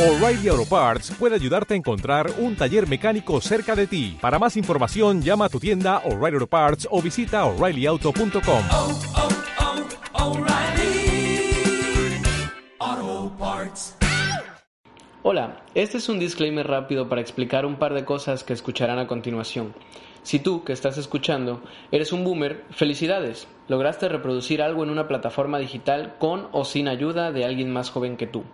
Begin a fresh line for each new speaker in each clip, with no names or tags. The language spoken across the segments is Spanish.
O'Reilly Auto Parts puede ayudarte a encontrar un taller mecánico cerca de ti. Para más información, llama a tu tienda O'Reilly Auto Parts o visita oreillyauto.com.
oh, oh, O'Reilly Auto Parts.
Hola, este es un disclaimer rápido para explicar un par de cosas que escucharán a continuación. Si tú, que estás escuchando, eres un boomer, felicidades. Lograste reproducir algo en una plataforma digital con o sin ayuda de alguien más joven que tú.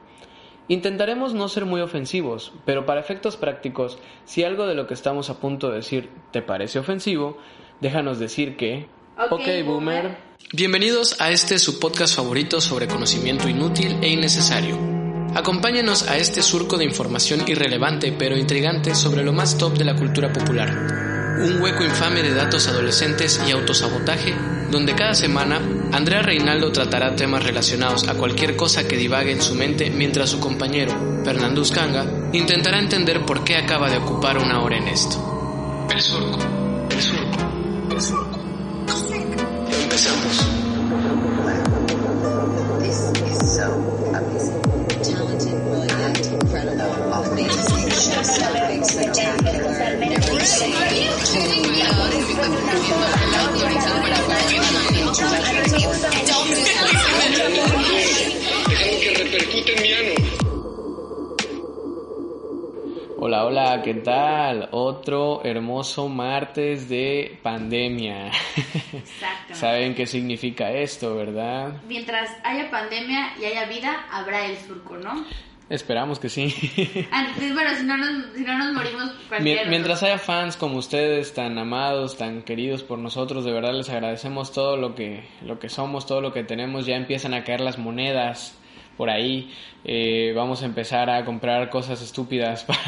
Intentaremos no ser muy ofensivos, pero para efectos prácticos, si algo de lo que estamos a punto de decir te parece ofensivo, déjanos decir que...
Ok, boomer.
Bienvenidos a este su podcast favorito sobre conocimiento inútil e innecesario. Acompáñenos a este surco de información irrelevante pero intrigante sobre lo más top de la cultura popular. Un hueco infame de datos adolescentes y autosabotaje, donde cada semana Andrea Reinaldo tratará temas relacionados a cualquier cosa que divague en su mente mientras su compañero, Fernando Uscanga, intentará entender por qué acaba de ocupar una hora en esto. El surco, el surco, el surco. Empezamos. Hola, hola, ¿qué tal? Otro hermoso martes de pandemia.
Exacto.
¿Saben qué significa esto, verdad?
Mientras haya pandemia y haya vida, habrá el surco, ¿no?
Esperamos que sí.
Antes, bueno, si no nos, si no nos morimos cualquiera.
Mien- Mientras haya fans como ustedes, tan amados, tan queridos por nosotros, de verdad les agradecemos todo lo que, lo que somos, todo lo que tenemos. Ya empiezan a caer las monedas por ahí. Eh, vamos a empezar a comprar cosas estúpidas para...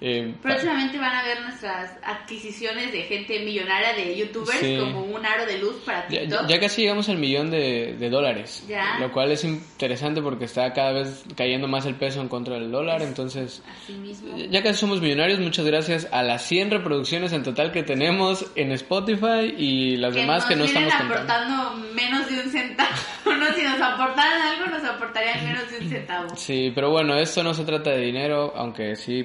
eh,
Próximamente van a ver nuestras adquisiciones de gente millonaria de youtubers
Sí.
como un aro de luz para TikTok.
ya- ya casi llegamos al millón de, de dólares,
Ya.
lo cual es interesante porque está cada vez cayendo más el peso en contra del dólar, entonces
Así mismo.
ya casi somos millonarios, muchas gracias a las 100 reproducciones en total que tenemos en Spotify y las
que
demás que no estamos contando.
aportando menos de un centavo. no, si nos aportaran algo, nos aportarían menos de un centavo.
Sí, pero bueno, esto no se trata de dinero, aunque sí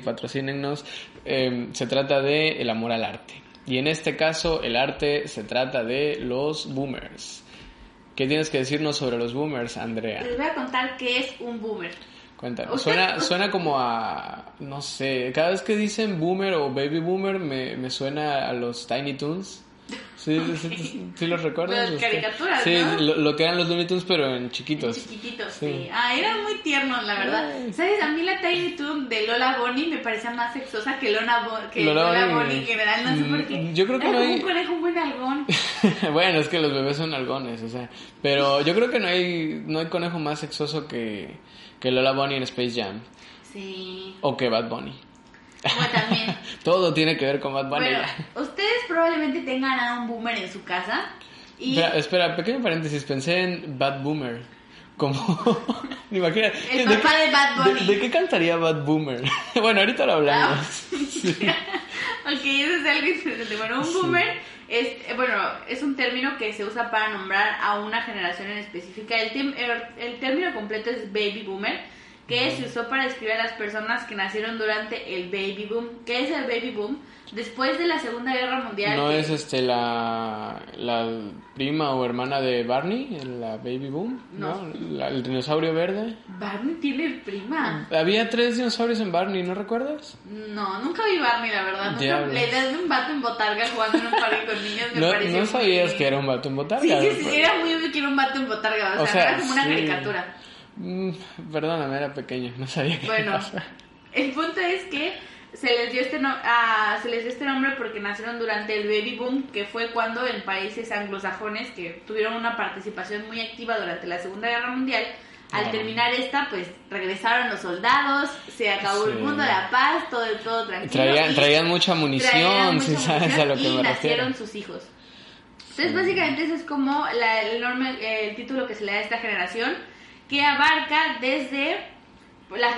patrocínennos, eh, se trata de el amor al arte. Y en este caso, el arte se trata de los boomers. ¿Qué tienes que decirnos sobre los boomers, Andrea?
Les voy a contar qué es un boomer.
Cuéntanos.
Usted-
Suena, suena como a, no sé, cada vez que dicen boomer o baby boomer me, me suena a los Tiny Toons. Sí, sí, sí, sí los recuerdas.
Las caricaturas,
Sí,
¿no?
lo, lo que eran los Looney Tunes pero en chiquitos.
Chiquititos,
Sí.
sí. Ah, eran muy tiernos, la verdad. ¿Sabes? A mí la Tiny Toon de Lola Bonnie me parecía más sexosa que Lola, Bo- que
Lola
Lola,
Bunny.
Bonnie en general. No sé por qué.
Mm, yo creo que
Era
no hay-
un conejo muy algón.
bueno, es que los bebés son algones, o sea. Pero yo creo que no hay, no hay conejo más sexoso que, que Lola Bunny en Space Jam.
Sí.
O que Bad Bunny.
Bueno, también.
Todo tiene que ver con Bad Bunny.
Bueno, ustedes probablemente tengan a un boomer en su casa. Y
Espera, espera, pequeño paréntesis, pensé en Bad Boomer. Como. Imagina.
El
¿de
papá
qué-
de Bad Bunny.
¿De, de qué cantaría Bad Boomer? bueno, ahorita lo hablamos.
ok, eso es algo interesante. Bueno, un boomer es, eh, bueno, es un término que se usa para nombrar a una generación en específica. El, el, el término completo es baby boomer, que se usó para describir a las personas que nacieron durante el baby boom. ¿Qué es el baby boom? Después de la Segunda Guerra Mundial.
¿No
que-
es este la, la prima o hermana de Barney, la Baby Boom?
No.
La- el dinosaurio verde.
Barney tiene prima.
Había tres dinosaurios en Barney, ¿no recuerdas?
No, nunca vi Barney, la verdad. Nunca, la idea de un vato en botarga jugando en un parque con niños me
No,
pareció
no
muy-
sabías que era un vato en botarga.
Sí, sí, sí, era muy obvio que era un vato en botarga. O,
O
sea,
sea,
era como una
sí.
caricatura.
Mm, perdóname, era pequeño, no sabía que
Bueno, el punto es que se les dio este no- ah, se les dio este nombre porque nacieron durante el baby boom, que fue cuando en países anglosajones que tuvieron una participación muy activa durante la Segunda Guerra Mundial, al
Ah.
terminar esta, pues regresaron los soldados, se acabó el
Sí.
mundo, la paz, todo todo tranquilo.
Traían, traían mucha munición,
traían
si
mucha
sabes a lo que
munición
me
y
refiero.
nacieron sus hijos. Entonces, básicamente, ese es como la- el, enorme- el título que se le da a esta generación, que abarca desde.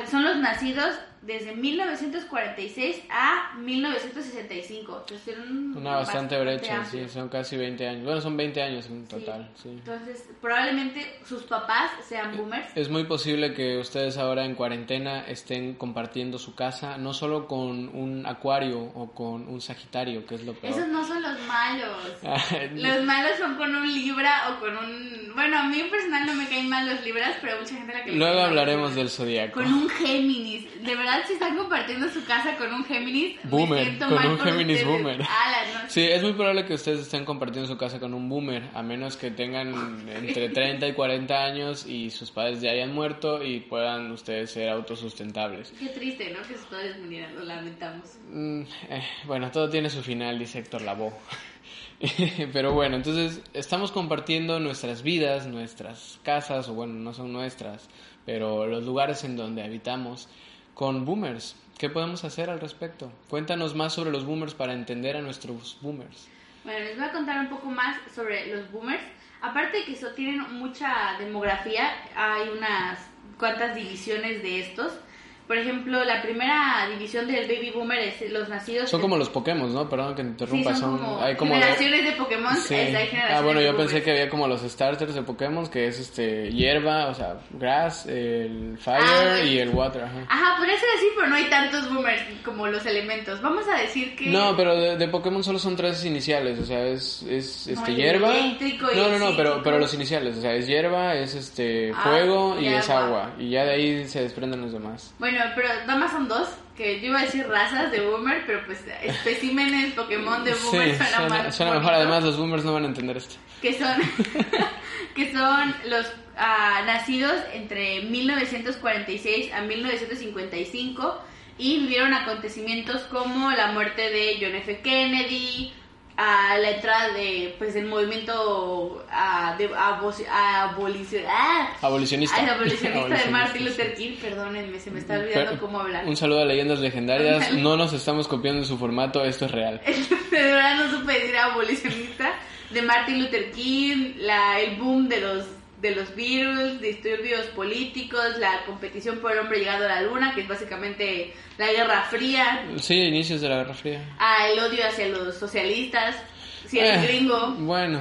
son los nacidos desde 1946 a 1965. Entonces, era un-
Una bastante brecha,
amplio.
sí, son casi 20 años. Bueno, son 20 años en
Sí.
total, sí.
Entonces, probablemente sus papás sean boomers.
Es muy posible que ustedes ahora en cuarentena estén compartiendo su casa, no solo con un acuario o con un sagitario, que es lo peor.
Esos no son los malos.
Ay,
Los malos son con un Libra o con un... Bueno, a mí personal no me caen mal los Libras, pero mucha gente a la que
Luego hablaremos del zodiaco.
Con un Géminis. De verdad, si están compartiendo su casa con un Géminis, me
Boomer,
siento
con
mal
un
por
Géminis
ustedes.
boomer.
No.
Sí, es muy probable que ustedes estén compartiendo su casa con un boomer, a menos que tengan entre 30 y 40 años y sus padres ya hayan muerto y puedan ustedes ser autosustentables.
Qué triste, ¿no? Que sus padres murieran, lo lamentamos.
Mm, eh, bueno, todo tiene su final, dice Héctor Lavoe. Pero bueno, entonces estamos compartiendo nuestras vidas, nuestras casas, o bueno, no son nuestras, pero los lugares en donde habitamos con boomers. ¿Qué podemos hacer al respecto? Cuéntanos más sobre los boomers para entender a nuestros boomers.
Bueno, les voy a contar un poco más sobre los boomers. Aparte de que eso tienen mucha demografía, hay unas cuantas divisiones de estos. Por ejemplo, la primera división del baby boomer es los nacidos...
Son
en-
como los Pokémon, ¿no? Perdón que te
Sí,
interrumpa.
son como,
hay como
generaciones de Pokémon.
Sí.
es- hay generaciones
Ah, bueno,
de
yo pensé que había como los starters de Pokémon, que es este hierba, o sea, grass, el fire
Ah,
y el water. Ajá.
Ajá, podría ser así, pero no hay tantos boomers como los elementos. Vamos a decir que...
No, pero de, de Pokémon solo son tres iniciales, o sea, es, es este,
el
hierba.
y
No, no, no, pero, pero los iniciales, o sea, es hierba, es este
Ah,
fuego y,
y
es
agua.
agua. Y ya de ahí se desprenden los demás.
Bueno, pero nada más son dos, que yo iba a decir razas de boomer, pero pues especímenes Pokémon de
Sí,
boomer suena,
suena,
más
suena mejor, además los boomers no van a entender esto.
que son que son los ah, nacidos entre 1946 a 1955 y vivieron acontecimientos como la muerte de John F. Kennedy, a la entrada de pues del movimiento ah, de abolicio- ah,
Abolicionista.
abolicionista de Martin. Luther King, perdónenme, se me está olvidando
Pero-
cómo hablar.
Un saludo a Leyendas Legendarias. No nos estamos copiando en su formato, esto es real.
de verdad no supe decir abolicionista de Martin Luther King, la, el boom de los de los virus, disturbios políticos, la competición por el hombre llegado a la luna, que es básicamente la Guerra Fría,
Sí, inicios de la Guerra Fría.
ah, el odio hacia los socialistas, si
Eh,
eres gringo,
Bueno,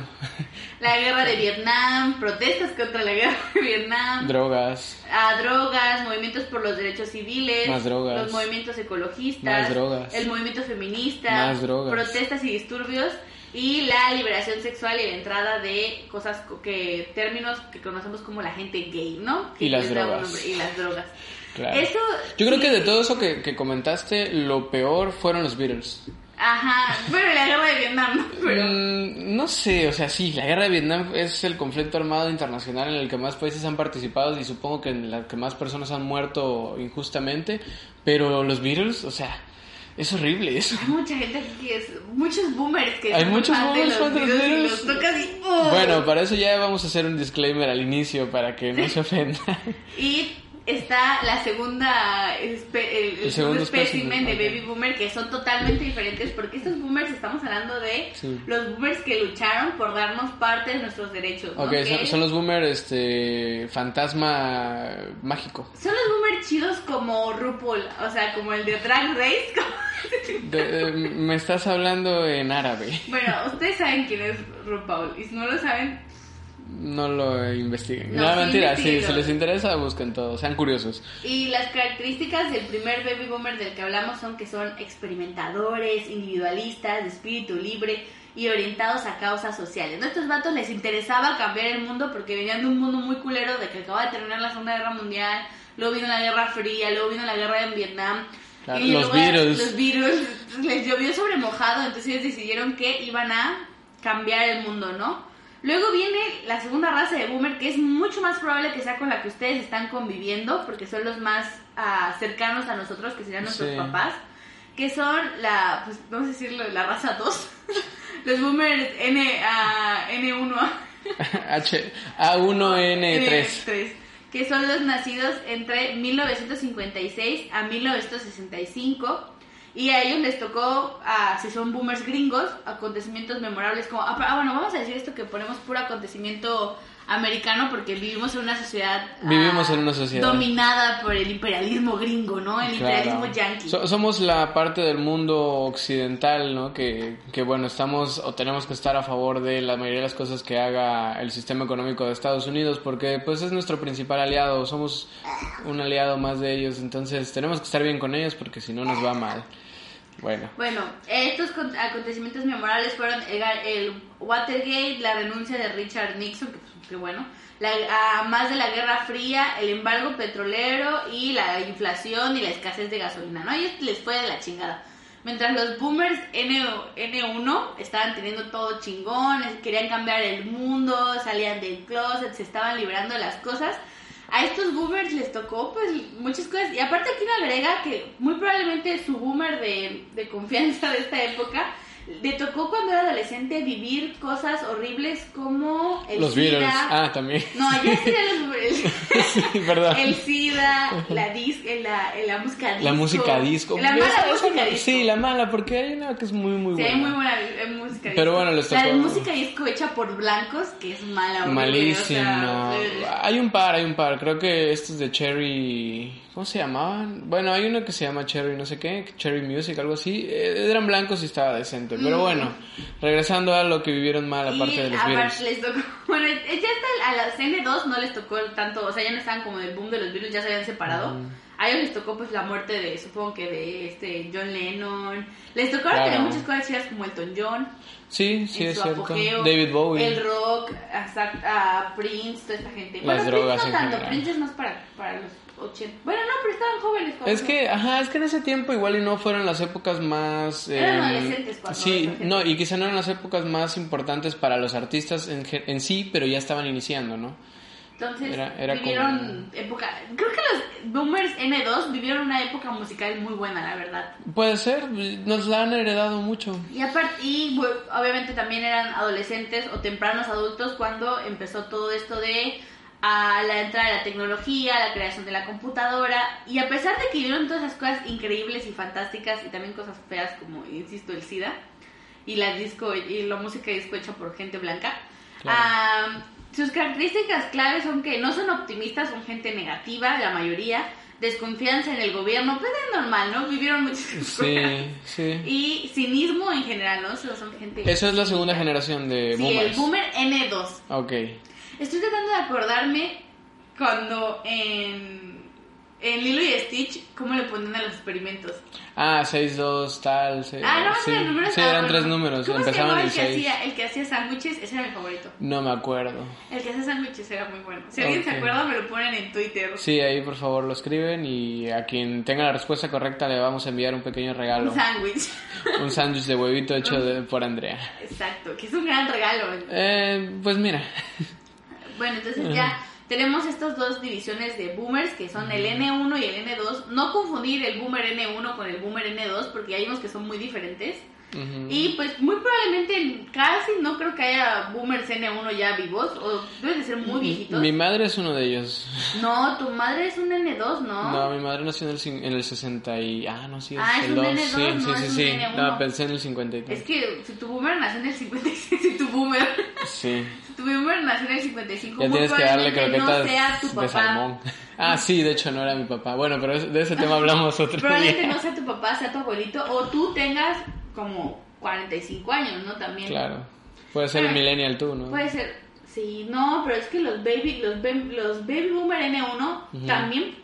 la guerra de Vietnam, protestas contra la guerra de Vietnam,
drogas.
a drogas, movimientos por los derechos civiles,
Más drogas.
los movimientos ecologistas,
Más drogas.
el movimiento feminista,
Más drogas.
protestas y disturbios y la liberación sexual y la entrada de cosas co- que términos que conocemos como la gente gay, ¿no? Que
Y las drogas.
y las drogas.
Claro.
Eso
Yo creo
sí.
que de todo eso que, que comentaste, lo peor fueron los Beatles.
Ajá, bueno, la guerra de Vietnam, ¿no? Pero
Mm, no sé, o sea, sí, la guerra de Vietnam es el conflicto armado internacional en el que más países han participado y supongo que en el que más personas han muerto injustamente, pero los Beatles, o sea, es horrible eso.
hay mucha gente aquí que es muchos boomers que
Hay muchos boomers
los y los tocas y ¡oh!
Bueno, para eso ya vamos a hacer un disclaimer al inicio para que no se ofenda.
Y está la segunda espe- el,
segundo
espécimen de baby boomer que son totalmente diferentes porque estos boomers estamos hablando de
Sí.
los boomers que lucharon por darnos parte de nuestros derechos. ¿no?
Son, son los boomers, este, fantasma mágico.
son los boomers chidos como RuPaul, o sea, como el de Drag Race. como-
De- eh, me estás hablando en árabe.
bueno, ustedes saben quién es RuPaul y si no lo saben,
No lo investiguen.
No,
No,
sí,
mentira, si, si les interesa, busquen todo, sean curiosos.
Y las características del primer baby boomer del que hablamos son que son experimentadores, individualistas, de espíritu libre y orientados a causas sociales. ¿no? A estos vatos les interesaba cambiar el mundo porque venían de un mundo muy culero de que acaba de terminar la Segunda Guerra Mundial, luego vino la Guerra Fría, luego vino la guerra en Vietnam.
Claro,
y
los
luego
Beatles.
Los virus les llovió sobre mojado, entonces ellos decidieron que iban a cambiar el mundo, ¿no? Luego viene la segunda raza de boomer, que es mucho más probable que sea con la que ustedes están conviviendo, porque son los más ah, cercanos a nosotros, que serían nuestros
Sí.
papás, que son la, pues vamos a decirlo, la raza 2, los boomers N, ah, N1,
H, A1N3.
N3, que son los nacidos entre 1956 a 1965. Y a ellos les tocó, ah, si son boomers gringos, acontecimientos memorables como... Ah, ah, bueno, vamos a decir esto que ponemos puro acontecimiento americano porque vivimos en una sociedad
Vivimos
ah,
en una sociedad.
dominada por el imperialismo gringo, ¿no? El
Claro.
imperialismo yankee.
So- somos la parte del mundo occidental, ¿no? Que, que, bueno, estamos o tenemos que estar a favor de la mayoría de las cosas que haga el sistema económico de Estados Unidos, porque pues es nuestro principal aliado, somos un aliado más de ellos, entonces tenemos que estar bien con ellos porque si no nos va mal. Bueno,
Bueno, estos con- acontecimientos memorables fueron el, el Watergate, la renuncia de Richard Nixon, que pues, bueno, la, más de la Guerra Fría, el embargo petrolero y la inflación y la escasez de gasolina, ¿no? Les fue de la chingada. Mientras los boomers N, N1 estaban teniendo todo chingón, querían cambiar el mundo, salían del closet, se estaban librando de las cosas. A estos boomers les tocó pues muchas cosas. Y aparte aquí me agrega que muy probablemente su boomer de, de confianza de esta época le tocó cuando era adolescente vivir cosas horribles como el
los
SIDA.
Ah, también.
No, ya sí boomers.
sí, perdón.
El SIDA, la, dis, la, la música disco.
La música disco.
La mala
Esa-
música disco.
Sí, la mala, porque hay una que es muy, muy
Sí,
buena.
hay muy buena eh, música disco.
Pero bueno, les
La
tocó-
música disco hecha por blancos, que es mala.
Malísima.
o sea, eh,
Hay un par, hay un par. Creo que estos de Cherry. ¿Cómo se llamaban? Bueno, hay uno que se llama Cherry, no sé qué. Cherry Music, algo así. Eh, eran blancos y estaba decente. Pero bueno, regresando a lo que vivieron mal, aparte
Mm. y
de los Beatles.
les tocó, bueno, ya hasta a las N2 no les tocó tanto, o sea, ya no estaban como del boom de los Beatles, ya se habían separado. A ellos les tocó pues la muerte de, supongo que de este John Lennon. Les tocó
Claro.
tener muchas cosas chidas como Elton John.
Sí, sí, es cierto.
apogeo,
David Bowie.
El rock, hasta a Prince, toda esta gente.
Las
bueno,
drogas
Prince no tanto,
general.
Prince es más para, para los 80. Bueno, no, pero estaban jóvenes. cuando-
Es que, ajá, es que en ese tiempo igual y no fueron las épocas más...
Eran
eh,
adolescentes cuando
Sí, no, y quizá no eran las épocas más importantes para los artistas en, en sí, pero ya estaban iniciando, ¿no?
Entonces,
Era- era
vivieron
como-
época. Creo que los Boomers N2 vivieron una época musical muy buena, la verdad.
Puede ser, nos la han heredado mucho.
Y aparte, y obviamente también eran adolescentes o tempranos adultos cuando empezó todo esto de a la entrada de la tecnología, la creación de la computadora. Y a pesar de que vivieron todas esas cosas increíbles y fantásticas y también cosas feas como, insisto, el SIDA y la disco y la música disco hecha por gente blanca,
Claro.
ah, sus características claves son que no son optimistas, son gente negativa, la mayoría, desconfianza en el gobierno, pues es normal, ¿no? Vivieron muchas cosas.
Sí, sí.
Y cinismo en general, ¿no? O sea, son gente...
Esa es la segunda generación de
Sí,
boomers.
el boomer N2.
Ok.
Estoy tratando de acordarme cuando en, en Lilo y Stitch, ¿cómo le ponen a los experimentos?
Ah, 6-2, tal. se-
Ah, no,
sí.
eran números.
Sí, eran tres números.
¿Cómo
Empezaban
se llamaba el que
6.
hacía, el que hacía sándwiches? Ese era mi favorito.
No me acuerdo.
El que hacía sándwiches era muy bueno. Si alguien se acuerda, me lo ponen en Twitter.
Sí, ahí por favor lo escriben y a quien tenga la respuesta correcta le vamos a enviar un pequeño regalo.
Un sándwich.
Un sándwich de huevito hecho de- por Andrea.
Exacto, que es un gran regalo.
Eh, pues mira.
Bueno, entonces ya tenemos estas dos divisiones de boomers que son el N1 y el N2. No confundir el boomer N1 con el boomer N2 porque ya vimos que son muy diferentes.
Ujú.
Y pues muy probablemente casi no creo que haya boomers N1 ya vivos o deben de ser muy viejitos.
Mi madre es uno de ellos.
No, tu madre es un N2, ¿no?
No, mi madre nació en el, en el 60 y... Ah, no, sí, es
Ah, es
el
un
2.
N2,
sí,
no
sí,
es
sí,
un
sí.
N1.
No, pensé en el 53.
Es que si tu boomer nació en el 56, si tu boomer,
Sí.
si tu boomer nació en el 55,
Ya
muy
tienes que darle
probablemente
croquetas
no sea tu
de
papá.
salmón. Ah, sí, de hecho no era mi papá. Bueno, pero de ese tema hablamos otro
Probablemente
día.
no sea tu papá, sea tu abuelito, o tú tengas como 45 años, ¿no? También.
Claro. Puede ser
Pero-
millennial tú, ¿no?
Puede ser, sí, no, pero es que los baby, los, los baby boomer N1 también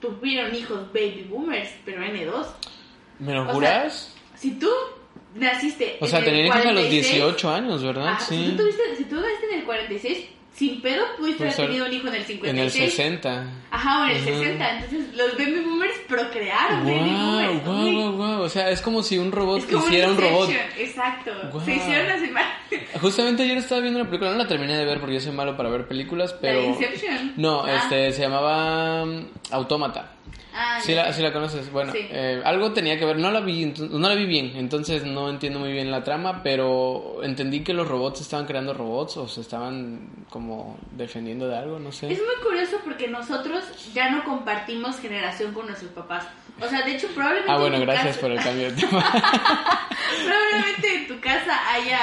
tuvieron hijos baby boomers, pero N2.
¿Me lo
o sea,
juras?
Si tú naciste
O sea, tenían hijos a los
46,
18 años, ¿verdad?
ah, Si
sí.
tú, tuviste, si tú naciste en el 46, sin pedo pudiste
Pues,
haber tenido un hijo en el 56.
En el 60.
Ajá, o en el
Ujú.
60. Entonces, los baby boomers procrearon baby boomers.
Wow,
Uy,
wow, wow, O sea, es como si un robot hiciera un robot.
Exacto. Se hicieron las imágenes.
Justamente ayer estaba viendo una película, no la terminé de ver porque yo soy malo para ver películas,
La
pero...
Inception.
No,
Ah.
este, se llamaba um, Autómata.
Ah,
Sí
ya.
la, sí la conoces. Bueno,
Sí.
eh, algo tenía que ver. No la vi, no la vi bien, entonces no entiendo muy bien la trama, pero entendí que los robots estaban creando robots o se estaban como defendiendo de algo, no sé.
Es muy curioso porque nosotros ya no compartimos generación con nuestros papás. O sea, de hecho, probablemente.
Ah,
en
bueno, gracias
casa-
por el cambio de tema.
Probablemente en tu casa haya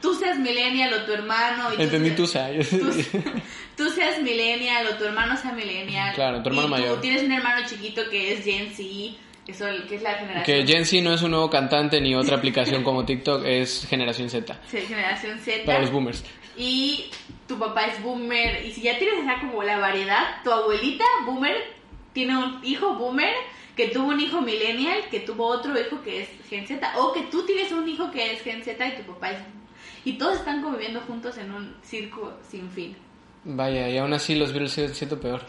tú seas millennial o tu hermano. Y tú
Entendí
seas-
tu sa-
tú, seas millennial o tu hermano sea millennial.
Claro, tu hermano
y
mayor.
Tú tienes un hermano chiquito que es Gen Z, que, son- que es la generación.
Que Gen Z no es un nuevo cantante ni otra aplicación como TikTok, es generación Z.
Sí, generación Z.
Para los boomers.
Y tu papá es boomer. Y si ya tienes esa como la variedad, tu abuelita boomer tiene un hijo boomer que tuvo un hijo millennial, que tuvo otro hijo que es Gen Z. O que tú tienes un hijo que es Gen Z y tu papá es... Y todos están conviviendo juntos en un circo sin fin.
Vaya, y aún así los virus siguen siendo peor.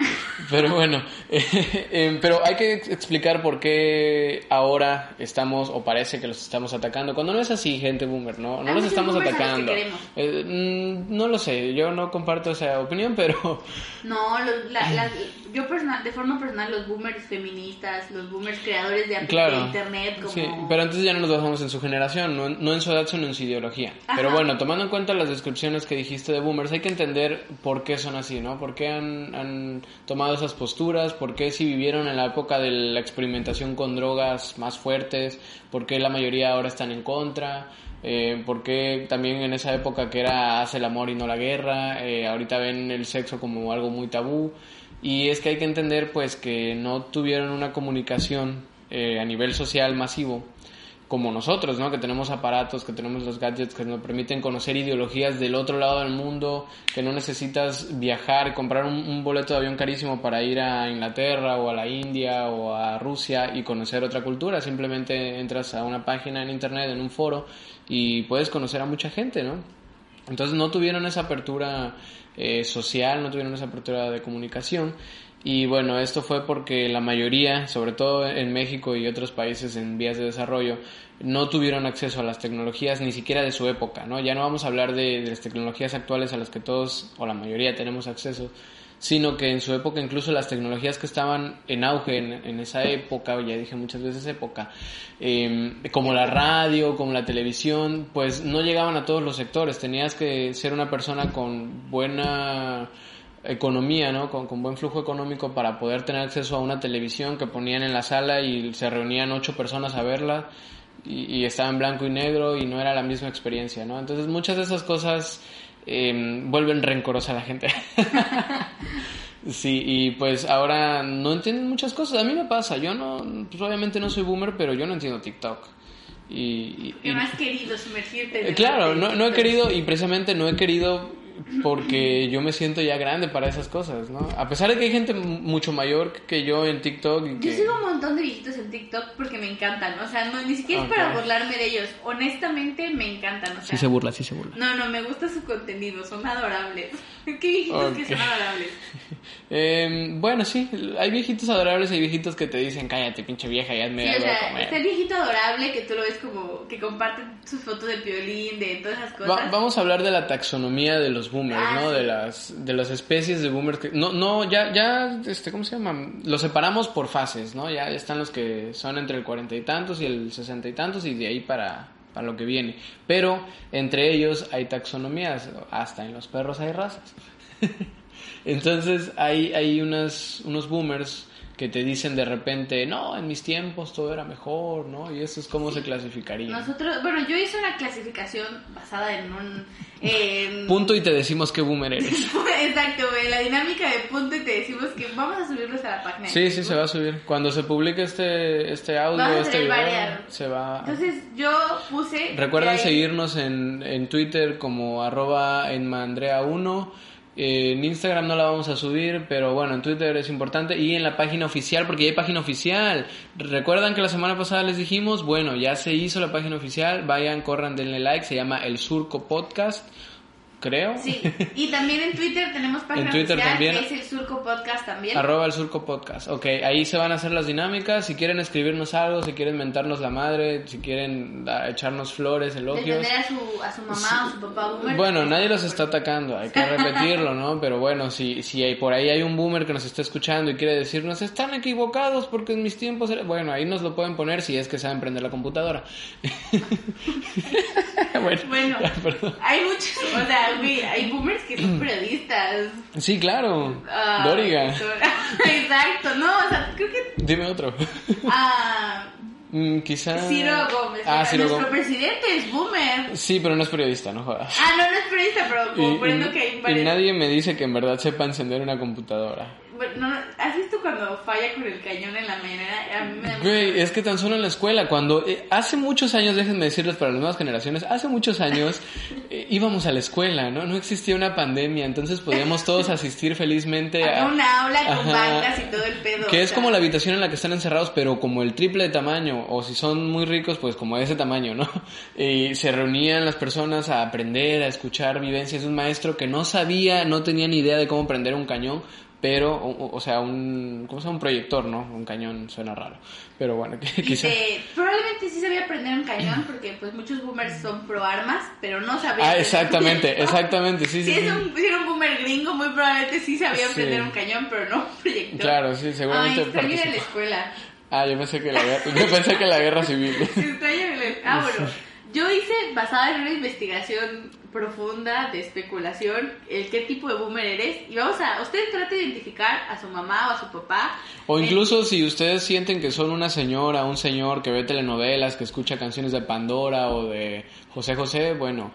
Pero bueno, eh, eh, pero hay que ex- explicar por qué ahora estamos, o parece que los estamos atacando, cuando no es así, gente boomer, ¿no? No los estamos
los
atacando. Eh, mm, no lo sé, yo no comparto esa opinión, pero
No, los- la- yo personal, de forma personal, los boomers feministas, los boomers creadores de, app-
claro.
de internet, como...
Sí, pero entonces ya no nos basamos en su generación, no, no en su edad, sino en su ideología.
Ajá.
Pero bueno, tomando en cuenta las descripciones que dijiste de boomers, hay que entender por qué son así, ¿no? Por qué han, tomado esas posturas, por qué si vivieron en la época de la experimentación con drogas más fuertes, por qué la mayoría ahora están en contra. Eh, por qué también en esa época que era hace el amor y no la guerra, eh, ahorita ven el sexo como algo muy tabú. Y es que hay que entender pues que no tuvieron una comunicación eh, a nivel social masivo como nosotros, ¿no? Que tenemos aparatos, que tenemos los gadgets que nos permiten conocer ideologías del otro lado del mundo, que no necesitas viajar, comprar un, boleto de avión carísimo para ir a Inglaterra o a la India o a Rusia y conocer otra cultura. Simplemente entras a una página en internet, en un foro y puedes conocer a mucha gente, ¿no? Entonces no tuvieron esa apertura eh, social, no tuvieron esa apertura de comunicación. Y bueno, esto fue porque la mayoría, sobre todo en México y otros países en vías de desarrollo, no tuvieron acceso a las tecnologías ni siquiera de su época, ¿no? Ya no vamos a hablar de, de las tecnologías actuales a las que todos o la mayoría tenemos acceso, sino que en su época incluso las tecnologías que estaban en auge en, en esa época, ya dije muchas veces época, eh, como la radio, como la televisión, pues no llegaban a todos los sectores, tenías que ser una persona con buena economía, ¿no? Con, con buen flujo económico para poder tener acceso a una televisión que ponían en la sala y se reunían ocho personas a verla y, y estaba en blanco y negro y no era la misma experiencia, ¿no? Entonces muchas de esas cosas eh, vuelven rencorosa a la gente. Sí, y pues ahora no entienden muchas cosas. A mí me pasa, yo no, pues obviamente no soy boomer, pero yo no entiendo TikTok. Y, y-
Que
y-
no has querido sumergirte. en
eh, claro, no, no he querido, y precisamente no he querido porque yo me siento ya grande para esas cosas, ¿no? A pesar de que hay gente mucho mayor que yo en TikTok y
Yo sigo un montón de viejitos en TikTok porque me encantan, o sea, no, ni siquiera es para burlarme de ellos, honestamente me encantan, o sea.
burla, sí se burla.
No, no, me gusta su contenido, son adorables. Qué viejitos que son adorables.
Eh, bueno, sí, hay viejitos adorables y hay viejitos que te dicen, cállate, pinche vieja, ya me
Sí, o
algo de
sea,
comer".
está el viejito adorable que tú lo ves como que comparte sus fotos de violín, de todas esas
Va-
cosas.
vamos a hablar de la taxonomía de los boomers,
Ah,
¿no? De las de las especies de boomers que no no ya ya este cómo se llama los separamos por fases, ¿no? Ya están los que son entre el cuarenta y tantos y el sesenta y tantos y de ahí para para lo que viene. Pero entre ellos hay taxonomías, hasta en los perros hay razas. Entonces hay, hay unas, unos boomers que te dicen de repente, no, en mis tiempos todo era mejor, ¿no? Y eso es cómo se clasificaría.
Nosotros, bueno, yo hice una clasificación basada en un... en-
Punto y te decimos qué boomer eres.
Exacto, en la dinámica de punto y te decimos que vamos a subirlos a la página.
Sí, sí, se va a subir. Cuando se publique este, este audio, este video,
varias.
se va...
Entonces yo puse...
Recuerden seguirnos en, en Twitter como arroba enmandrea1. En Instagram no la vamos a subir, pero bueno, en Twitter es importante. Y en la página oficial, porque ya hay página oficial. Recuerdan que la semana pasada les dijimos, bueno, ya se hizo la página oficial. Vayan, corran, denle like. Se llama El Surco Podcast, creo.
Sí, y también en Twitter tenemos página
En Twitter
oficial,
también.
que es el Surco Podcast también.
Arroba el Surco Podcast. Ok, ahí se van a hacer las dinámicas. Si quieren escribirnos algo, si quieren mentarnos la madre, si quieren da- echarnos flores, elogios.
Defender a su, a su mamá o su papá boomer.
Bueno, nadie los está atacando, hay que repetirlo, ¿no? Pero bueno, si, si hay, por ahí hay un boomer que nos está escuchando y quiere decirnos, están equivocados porque en mis tiempos era... Bueno, ahí nos lo pueden poner si es que saben prender la computadora. bueno,
Bueno,
ya,
hay muchos, o sea, güey, hay boomers que son periodistas.
Sí, claro.
Ah,
Doriga.
Exacto, no, o sea, creo que
Dime otro.
ah,
Mm, quizá...
Ciro Gómez.
Ah, Ciro
Nuestro
Gómez.
presidente es boomer.
Sí, pero no es periodista, no jodas.
Ah, no, no es periodista, pero
Y,
comprendo
y-
que hay
y
varios.
nadie me dice que en verdad sepa encender una computadora.
No, ¿Has visto cuando falla con el cañón en la? A mí me
Güey, es que tan solo en la escuela, cuando eh, hace muchos años, déjenme decirles para las nuevas generaciones, hace muchos años eh, íbamos a la escuela, ¿no? No existía una pandemia, entonces podíamos todos asistir felizmente
Acá
a...
una aula con bancas y todo el pedo.
Que es como la habitación en la que están encerrados, pero como el triple de tamaño, o si son muy ricos, pues como ese tamaño, ¿no? Y se reunían las personas a aprender, a escuchar vivencias de un maestro que no sabía, no tenía ni idea de cómo prender un cañón, pero, o, o sea, un, ¿cómo se llama? Un proyector, ¿no? Un cañón suena raro, pero bueno, quizá...
Dice, probablemente sí sabía prender un cañón porque pues muchos boomers son pro armas, pero no sabían.
Ah, exactamente,
un
exactamente, sí, sí.
Si
sí.
es un, si era un boomer gringo, muy probablemente sí sabía
Sí.
prender un cañón, pero no un proyector.
Claro, sí, seguramente
Ay, a la escuela.
Ah, yo pensé que la guerra, yo pensé que la guerra civil.
Ah, bueno. Yo hice, basada en una investigación profunda de especulación, el qué tipo de boomer eres. Y vamos a, usted trate de identificar a su mamá o a su papá.
O
Eh,
incluso si ustedes sienten que son una señora, un señor que ve telenovelas, que escucha canciones de Pandora o de José José, bueno,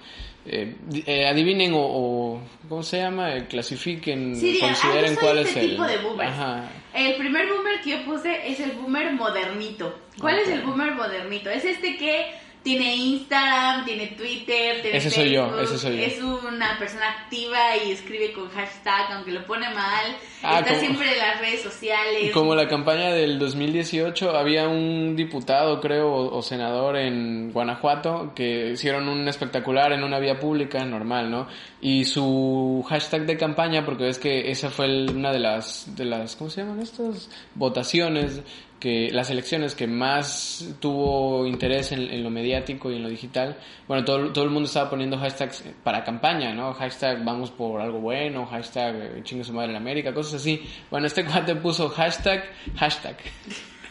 eh, eh, adivinen o, o- ¿cómo se llama? Eh, clasifiquen,
Sí,
consideren cuál
este
es el...
tipo de boomer.
Ajá.
El primer boomer que yo puse es el boomer modernito. ¿Cuál es el boomer modernito? Es este que tiene Instagram, tiene Twitter, tiene
Ese soy yo, ese soy yo.
Es una persona activa y escribe con hashtag, aunque lo pone mal.
Ah,
Está
como-
siempre en las redes sociales.
Como la campaña del 2018, había un diputado, creo, o, o senador en Guanajuato que hicieron un espectacular en una vía pública, normal, ¿no? Y su hashtag de campaña, porque es que esa fue el- una de las, de las, ¿cómo se llaman estas? Votaciones, que las elecciones que más tuvo interés en, en lo mediático y en lo digital. Bueno, todo, todo el mundo estaba poniendo hashtags para campaña, ¿no? Hashtag vamos por algo bueno, hashtag eh, chingue su madre en América, cosas así. Bueno, este cuate puso hashtag, hashtag.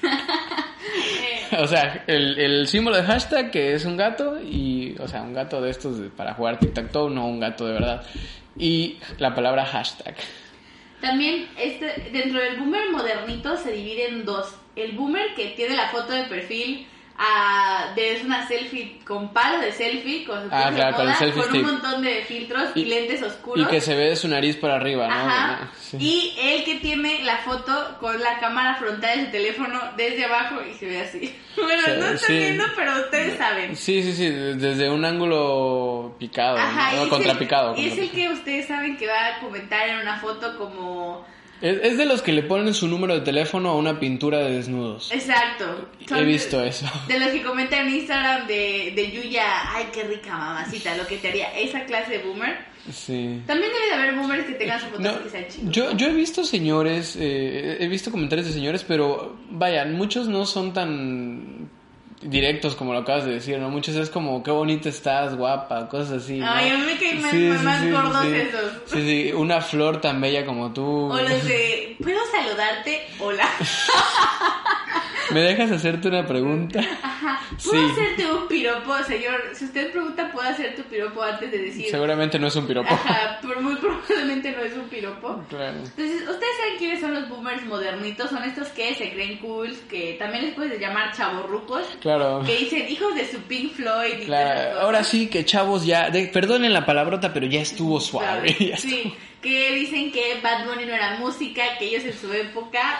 o sea, el, el símbolo de hashtag que es un gato y, o sea, un gato de estos para jugar tic-tac-toe, no un gato de verdad. Y la palabra hashtag.
También este, dentro del boomer modernito se divide en dos. El boomer que tiene la foto de perfil ah, de es una selfie con palo de selfie, con,
Ah, claro,
moda, con un montón de filtros y,
Y-
lentes oscuros.
Y que se ve de su nariz para arriba, ¿no?
Ajá.
Sí.
Y el que tiene la foto con la cámara frontal de su teléfono desde abajo y se ve así. Bueno,
Sí,
no
sí.
viendo, pero ustedes saben.
Sí, sí, sí, de- desde un ángulo picado,
Ajá,
¿no? contrapicado.
es el que ustedes saben que va a comentar en una foto como...
Es, es de los que le ponen su número de teléfono a una pintura de desnudos.
Exacto.
He visto eso.
De los que comentan en Instagram de, de Yuya, ay, qué rica mamacita, lo que te haría esa clase de boomer.
Sí.
También debe de haber boomers que tengan sus fotos
No,
que sean chicos.
yo, yo he visto señores, eh, he visto comentarios de señores, pero vaya, muchos no son tan directos como lo acabas de decir, ¿no? Muchos es como, qué bonita estás, guapa, cosas así. ¿no?
Ay, a mí me caen más- más gordos esos.
Sí, sí, una flor tan bella como tú.
O los de, ¿puedo saludarte? Hola.
¿Me dejas hacerte una pregunta?
Ajá. ¿Puedo
Sí.
hacerte un piropo, señor? Si usted pregunta, ¿puedo hacer tu piropo antes de decir?
Seguramente no es un piropo.
Ajá, pero muy probablemente no es un piropo.
Claro.
Entonces, ¿ustedes saben quiénes son los boomers modernitos? Son estos que se creen cool, que también les puedes llamar chavorrucos,
Claro.
que dicen hijos de su Pink Floyd. y
Claro, ahora sí que chavos ya, de- perdonen la palabrota, pero ya estuvo suave. ya
Sí,
estuvo.
Que dicen que Bad Bunny no era música, que ellos en su época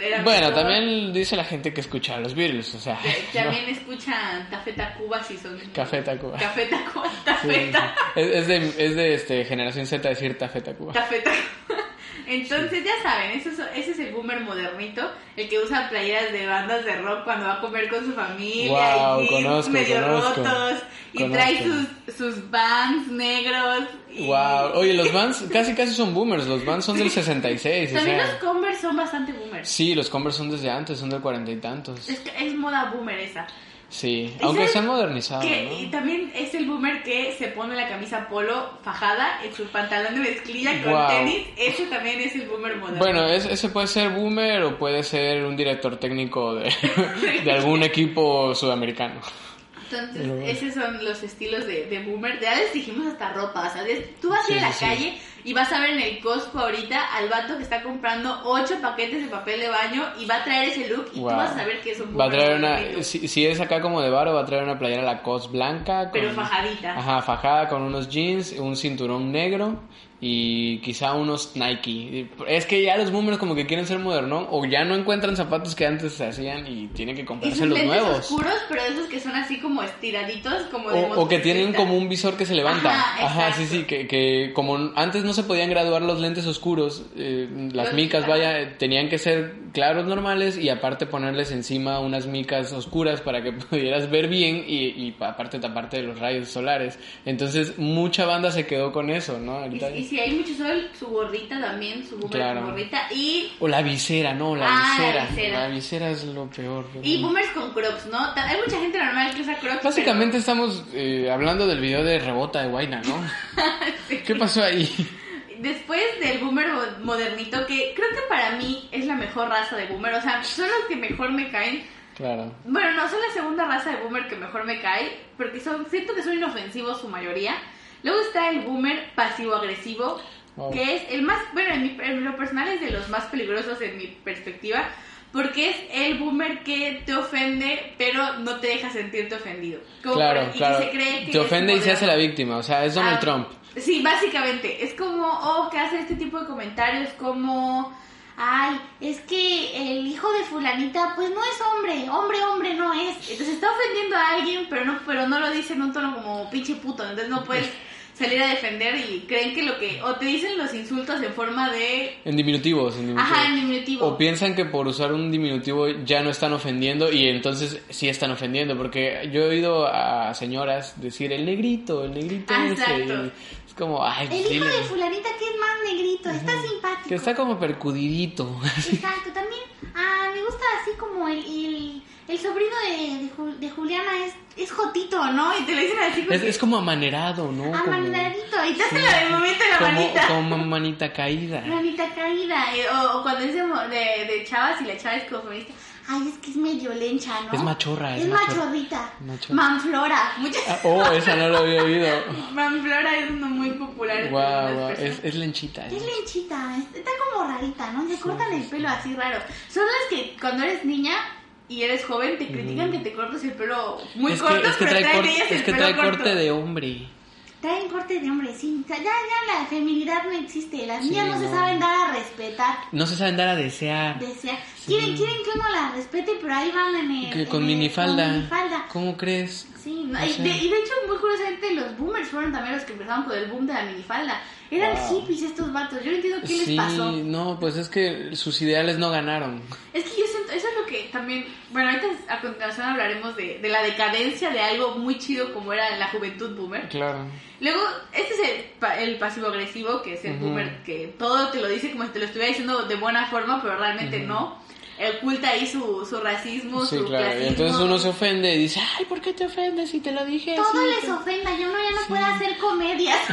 eran
Bueno,
mejor.
también dice la gente que escucha a los Beatles, o sea.
Que También escuchan Café Tacuba si son...
Café Tacuba.
Café Tacuba.
Sí,
Café
sí.
Tacuba.
Es, es de, es de este, generación Z decir Café Tacuba.
Café Tacuba. Entonces, ya saben, ese es, ese es el boomer modernito, el que usa playeras de bandas de rock cuando va a comer con su familia,
Guau,
y
conozco,
medio
conozco,
rotos, y
conozco.
trae sus, sus bands negros. y-
Wow, oye, los Vans casi casi son boomers, los Vans son del 66, o
También los
sea.
Converse son bastante boomers.
Sí, los Converse son desde antes, son del cuarenta y tantos.
Es, que es moda boomer esa.
Sí,
¿Y
aunque se han modernizado,
Que, y
¿no?
también es el boomer que se pone la camisa polo fajada en su pantalón de mezclilla con
Guau.
tenis. Ese también es el boomer moderno.
Bueno, es- ese puede ser boomer o puede ser un director técnico de, de algún equipo sudamericano.
Entonces,
Pero
esos son los estilos de, de boomer. Ya les dijimos hasta ropa. O sea, tú vas
Sí,
a la
sí.
calle y vas a ver en el Costco ahorita al vato que está comprando ocho paquetes de papel de baño y va a traer ese look y
Wow.
tú vas a saber que es un
Va a traer una, si, si es acá como de varo, va a traer una playera Lacoste blanca.
Pero fajadita.
Ajá, fajada con unos jeans, un cinturón negro y quizá unos Nike. Es que ya los boomers como que quieren ser modernos o ya no encuentran zapatos que antes se hacían y tienen que comprarse los nuevos.
oscuros, pero esos que son así como estiraditos, como de
O, o que tienen como un visor que se levanta.
Ajá,
Ajá, sí, sí, que, que como antes no se podían graduar los lentes oscuros, eh, las micas, vaya, tenían que ser claros normales y aparte ponerles encima unas micas oscuras para que pudieras ver bien y, y aparte taparte de los rayos solares. Entonces mucha banda se quedó con eso, ¿no?
Y, y si hay mucho sol, su gorrita también, su boomer
Claro.
con gorrita. Y,
O la visera, no, la
Ah, la
visera.
visera.
La visera es lo peor.
y boomers con crocs, ¿no? Hay mucha gente normal que usa crocs.
Básicamente estamos eh, hablando del video de Rebota de Guaina, ¿no?
pero-
¿Qué pasó ahí?
Después del boomer mo- modernito, que creo que para mí es la mejor raza de boomer, o sea, son los que mejor me caen.
Claro.
Bueno, no, son la segunda raza de boomer que mejor me cae, porque son, siento que son inofensivos su mayoría. Luego está el boomer pasivo-agresivo,
Wow.
que es el más, bueno, en, mi- en lo personal es de los más peligrosos en mi perspectiva, porque es el boomer que te ofende, pero no te deja sentirte ofendido. Como
Claro,
por- y
claro.
se cree que
Te ofende y se hace la víctima, o sea, es Donald
Ah,
Trump.
Sí, básicamente. Es como, oh, que hace este tipo de comentarios como, ay, es que el hijo de fulanita, pues no es hombre, hombre, hombre no es. Entonces está ofendiendo a alguien, pero no, pero no lo dice en un tono como pinche puto, entonces no puedes salir a defender y creen que lo que, o te dicen los insultos en forma de,
En diminutivos, en
ajá, en diminutivo.
O piensan que por usar un diminutivo ya no están ofendiendo y entonces sí están ofendiendo, porque yo he oído a señoras decir el negrito, el negrito
Ah,
ese",
exacto.
y es como, ay,
el hijo
dile,
de fulanita que es más negrito, está simpático.
que está como percudidito.
Exacto, también ah, me gusta así como el, el, el sobrino de, de, Ju- de Juliana es, es Jotito, ¿no? Y te lo dicen así
Es,
que,
es como amanerado, ¿no? Como,
amanadito, y te hacen la del momento de la
como,
manita.
como manita caída.
Manita caída, o, o cuando es de, de, de chavas y la chava es como feminista, ay, es que es medio lencha, ¿no?
Es machorra, es
Es machorrita.
Machorra.
Manflora, muchas...
Ah, oh, esa no lo había oído.
Manflora es uno muy popular.
guau,
personas.
es, es lenchita.
Es lenchita, es- está como rarita, ¿no? Se cortan el pelo así raro. Son las que cuando eres niña y eres joven te critican que te cortas el pelo muy
es
corto,
que, es que
pero
trae,
traen ellas el
es que
pelo
trae
corto.
corte de hombre.
Traen corte de hombre, sí. Ya, ya la feminidad no existe. Las niñas no, se saben dar a respetar.
No se saben dar a desear.
Desear. Quieren, quieren que uno la respete, pero ahí van en el...
Que
en
con
el-
minifalda.
Con minifalda.
¿Cómo crees?
Sí, no, y, de, y de hecho, muy curiosamente, los boomers fueron también los que empezaron con el boom de la minifalda. Eran
Wow.
hippies estos vatos. Yo no entiendo qué les
Sí,
pasó.
no, pues es que sus ideales no ganaron.
Es que yo siento, eso es lo que también, bueno, ahorita a continuación hablaremos de, de la decadencia de algo muy chido como era la juventud boomer.
Claro.
Luego, este es el, pa- el pasivo-agresivo, que es el
Ujú.
boomer que todo te lo dice como si te lo estuviera diciendo de buena forma, pero realmente no. Oculta ahí su, su racismo,
Sí,
su
claro. Y entonces uno se ofende y dice, ay, ¿por qué te ofendes si te lo dije
Todo
así?
les ofenda, y uno ya no puede hacer comedias.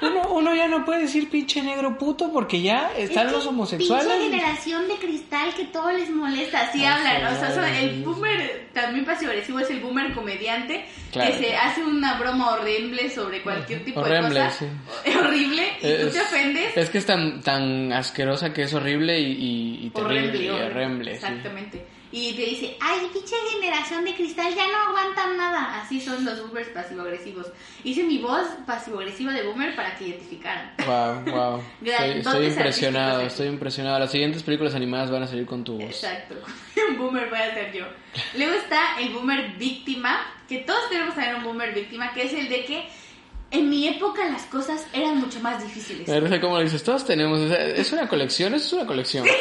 Uno, uno ya no puede decir pinche negro puto porque ya están
Es
los homosexuales.
Pinche generación de cristal que todo les molesta, así
Ah,
hablan. O sea, el boomer también pasivo-agresivo es el boomer comediante
Claro.
que se hace una broma horrible sobre cualquier tipo
Horrible,
de cosa.
sí.
Horrible, y tú
Es-
te ofendes.
Es que es tan, tan asquerosa que es horrible y, y, y terrible. y
horrible,
horrible, sí.
Exactamente. Y te dice, ay, pinche generación de cristal, ya no aguantan nada. Así son los boomers pasivo-agresivos. Hice mi voz pasivo-agresiva de boomer para que identificaran.
Wow, wow. Estoy, estoy impresionado, estoy impresionado. Las siguientes películas animadas van a salir con tu voz.
Exacto. Un boomer voy a ser yo. Luego está el boomer víctima, que todos tenemos que tener un boomer víctima, que es el de que en mi época las cosas eran mucho más difíciles.
Me parece como lo dices, todos tenemos. o sea, es una colección, eso es una colección.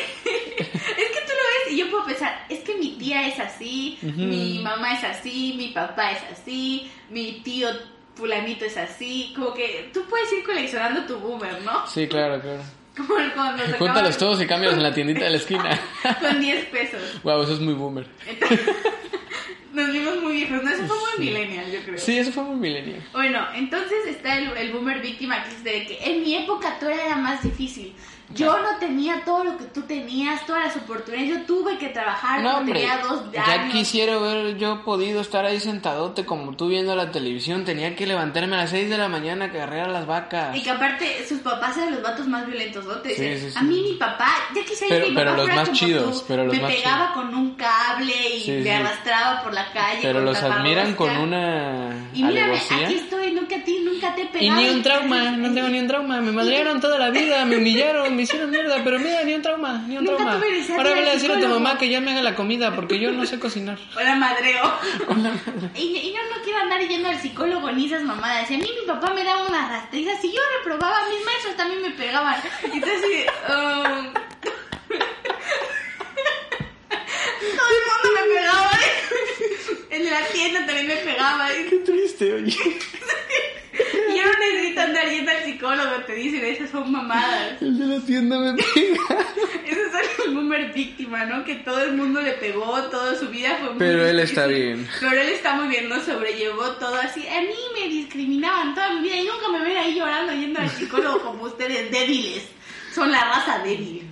Es que tú lo ves y yo puedo pensar, es que mi tía es así, mi mamá es así, mi papá es así, mi tío fulanito es así, como que tú puedes ir coleccionando tu boomer, ¿no?
Sí, claro, claro.
Como cuando
Júntalos todos y cámbialos en la tiendita de la esquina.
con 10 pesos.
Wow, eso es muy boomer.
Entonces, nos vimos muy viejos, no, eso fue muy millennial, yo creo.
Sí, eso fue muy millennial.
Bueno, entonces está el, el boomer víctima que es de que en mi época todo era más difícil. Yo no tenía todo lo que tú tenías, todas las oportunidades. Yo tuve que trabajar
No, hombre,
tenía dos
ya
años.
quisiera haber yo podido estar ahí sentadote como tú viendo la televisión. Tenía que levantarme a las 6 de la mañana que agarrar a las vacas.
Y que aparte sus papás eran los vatos más violentos, ¿no? Te dicen,
Sí, sí, sí.
a mí mi papá, ya quisiera
Pero-
que mi
pero
papá
los
fuera
más
como
chidos,
tú,
pero los
me
más
pegaba con un cable y me arrastraba por la calle.
Pero los admiran con una
Y mírame, aquí estoy, nunca a ti, nunca te he
Y
pegado.
ni un trauma, no tengo ni un trauma. Me madrearon toda la vida, me humillaron, me hicieron mierda. Pero mira, ni un trauma, ni un
Nunca
trauma. Ahora vele a decir a tu mamá que ya me haga la comida porque yo no sé cocinar.
Hola, madreo. y, y yo no quiero andar yendo al psicólogo ni esas mamadas. Y a mí mi papá me daba unas rastrizas. Si yo reprobaba, mis maestros también me pegaban. Entonces, um, todo el mundo me pegaba. En la tienda también me pegaba.
Qué triste, oye.
Andar yendo al psicólogo. Te dicen, esas son mamadas.
El de la tienda me pega.
Ese es el boomer víctima, ¿no? Que todo el mundo le pegó, toda su vida fue muy
Pero él
difícil.
está bien.
Pero él está muy bien, ¿no? Sobrellevó todo así. A mí me discriminaban toda mi vida y nunca me ven ahí llorando yendo al psicólogo como ustedes, débiles. Son la raza débil.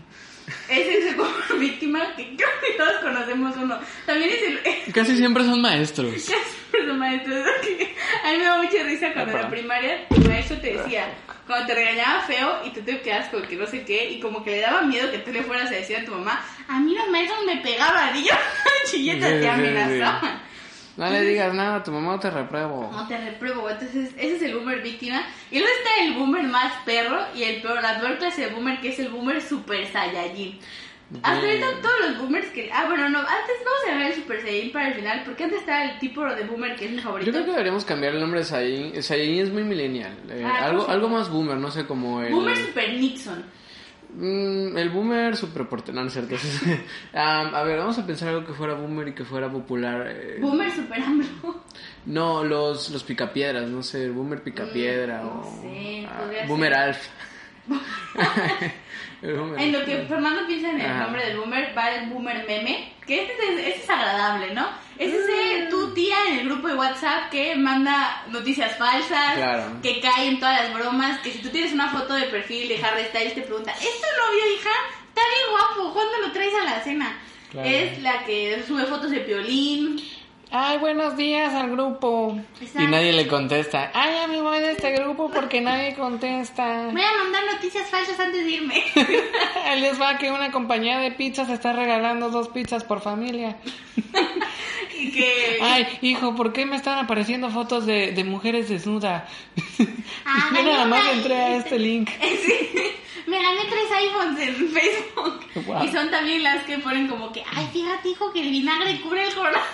Ese es el boomer víctima que creo que todos conocemos uno. También es el...
Casi siempre son maestros.
Casi siempre son maestros. A mí me da mucha risa cuando en la primaria tu maestro te decía, cuando te regañaba feo y tú te quedas con que no sé qué, y como que le daba miedo que tú le fueras a decir a tu mamá, a mí los maestros me pegaban y yo chilletas
Sí,
te
sí,
amenazaban.
No le digas nada, tu mamá te repruebo.
No te repruebo, entonces ese es el boomer víctima. Y luego está el boomer más perro y el peor, la peor clase de boomer que es el boomer super saiyajin. Hasta
Bien.
ahorita todos los boomers que... Ah, bueno, no, antes vamos a dejar el super saiyajin para el final, porque antes está el tipo de boomer que es mi favorito.
Yo creo que deberíamos cambiar el nombre de Saiyajin. Saiyajin es muy millennial. Eh,
Ah,
algo,
¿cómo se
algo más boomer, no sé, como el...
Boomer super Nixon.
Mm, el boomer super porte- no, no es cierto. Ah, a ver, vamos a pensar algo que fuera boomer y que fuera popular. eh,
Boomer super AMLO.
no, los, los picapiedras, no sé, el boomer picapiedra
Mm, no
o...
sé,
ah, boomer
ser.
alfa.
En lo que Fernando piensa en el
Ajá.
nombre del boomer, va el boomer meme, que este es, este es agradable, ¿no? Es ese tu tía en el grupo de WhatsApp que manda noticias falsas,
Claro.
que cae en todas las bromas, que si tú tienes una foto de perfil de Harry Styles te pregunta, ¿es tu novio, hija? Está bien guapo, ¿cuándo lo traes a la cena?
Claro.
Es la que sube fotos de violín.
Ay, buenos días al grupo.
Exacto.
Y nadie le contesta. Ay, ya me voy de este grupo porque nadie contesta.
Voy a mandar noticias falsas antes de irme.
Ahí les va que una compañía de pizzas está regalando dos pizzas por familia.
y que...
Ay, hijo, ¿por qué me están apareciendo fotos de, de mujeres desnudas?
Ah,
Yo nada más entré a este link.
Sí, me gané tres iPhones en Facebook.
Wow.
Y son también las que ponen como que, ay, fíjate, hijo, que el vinagre cubre el coronavirus.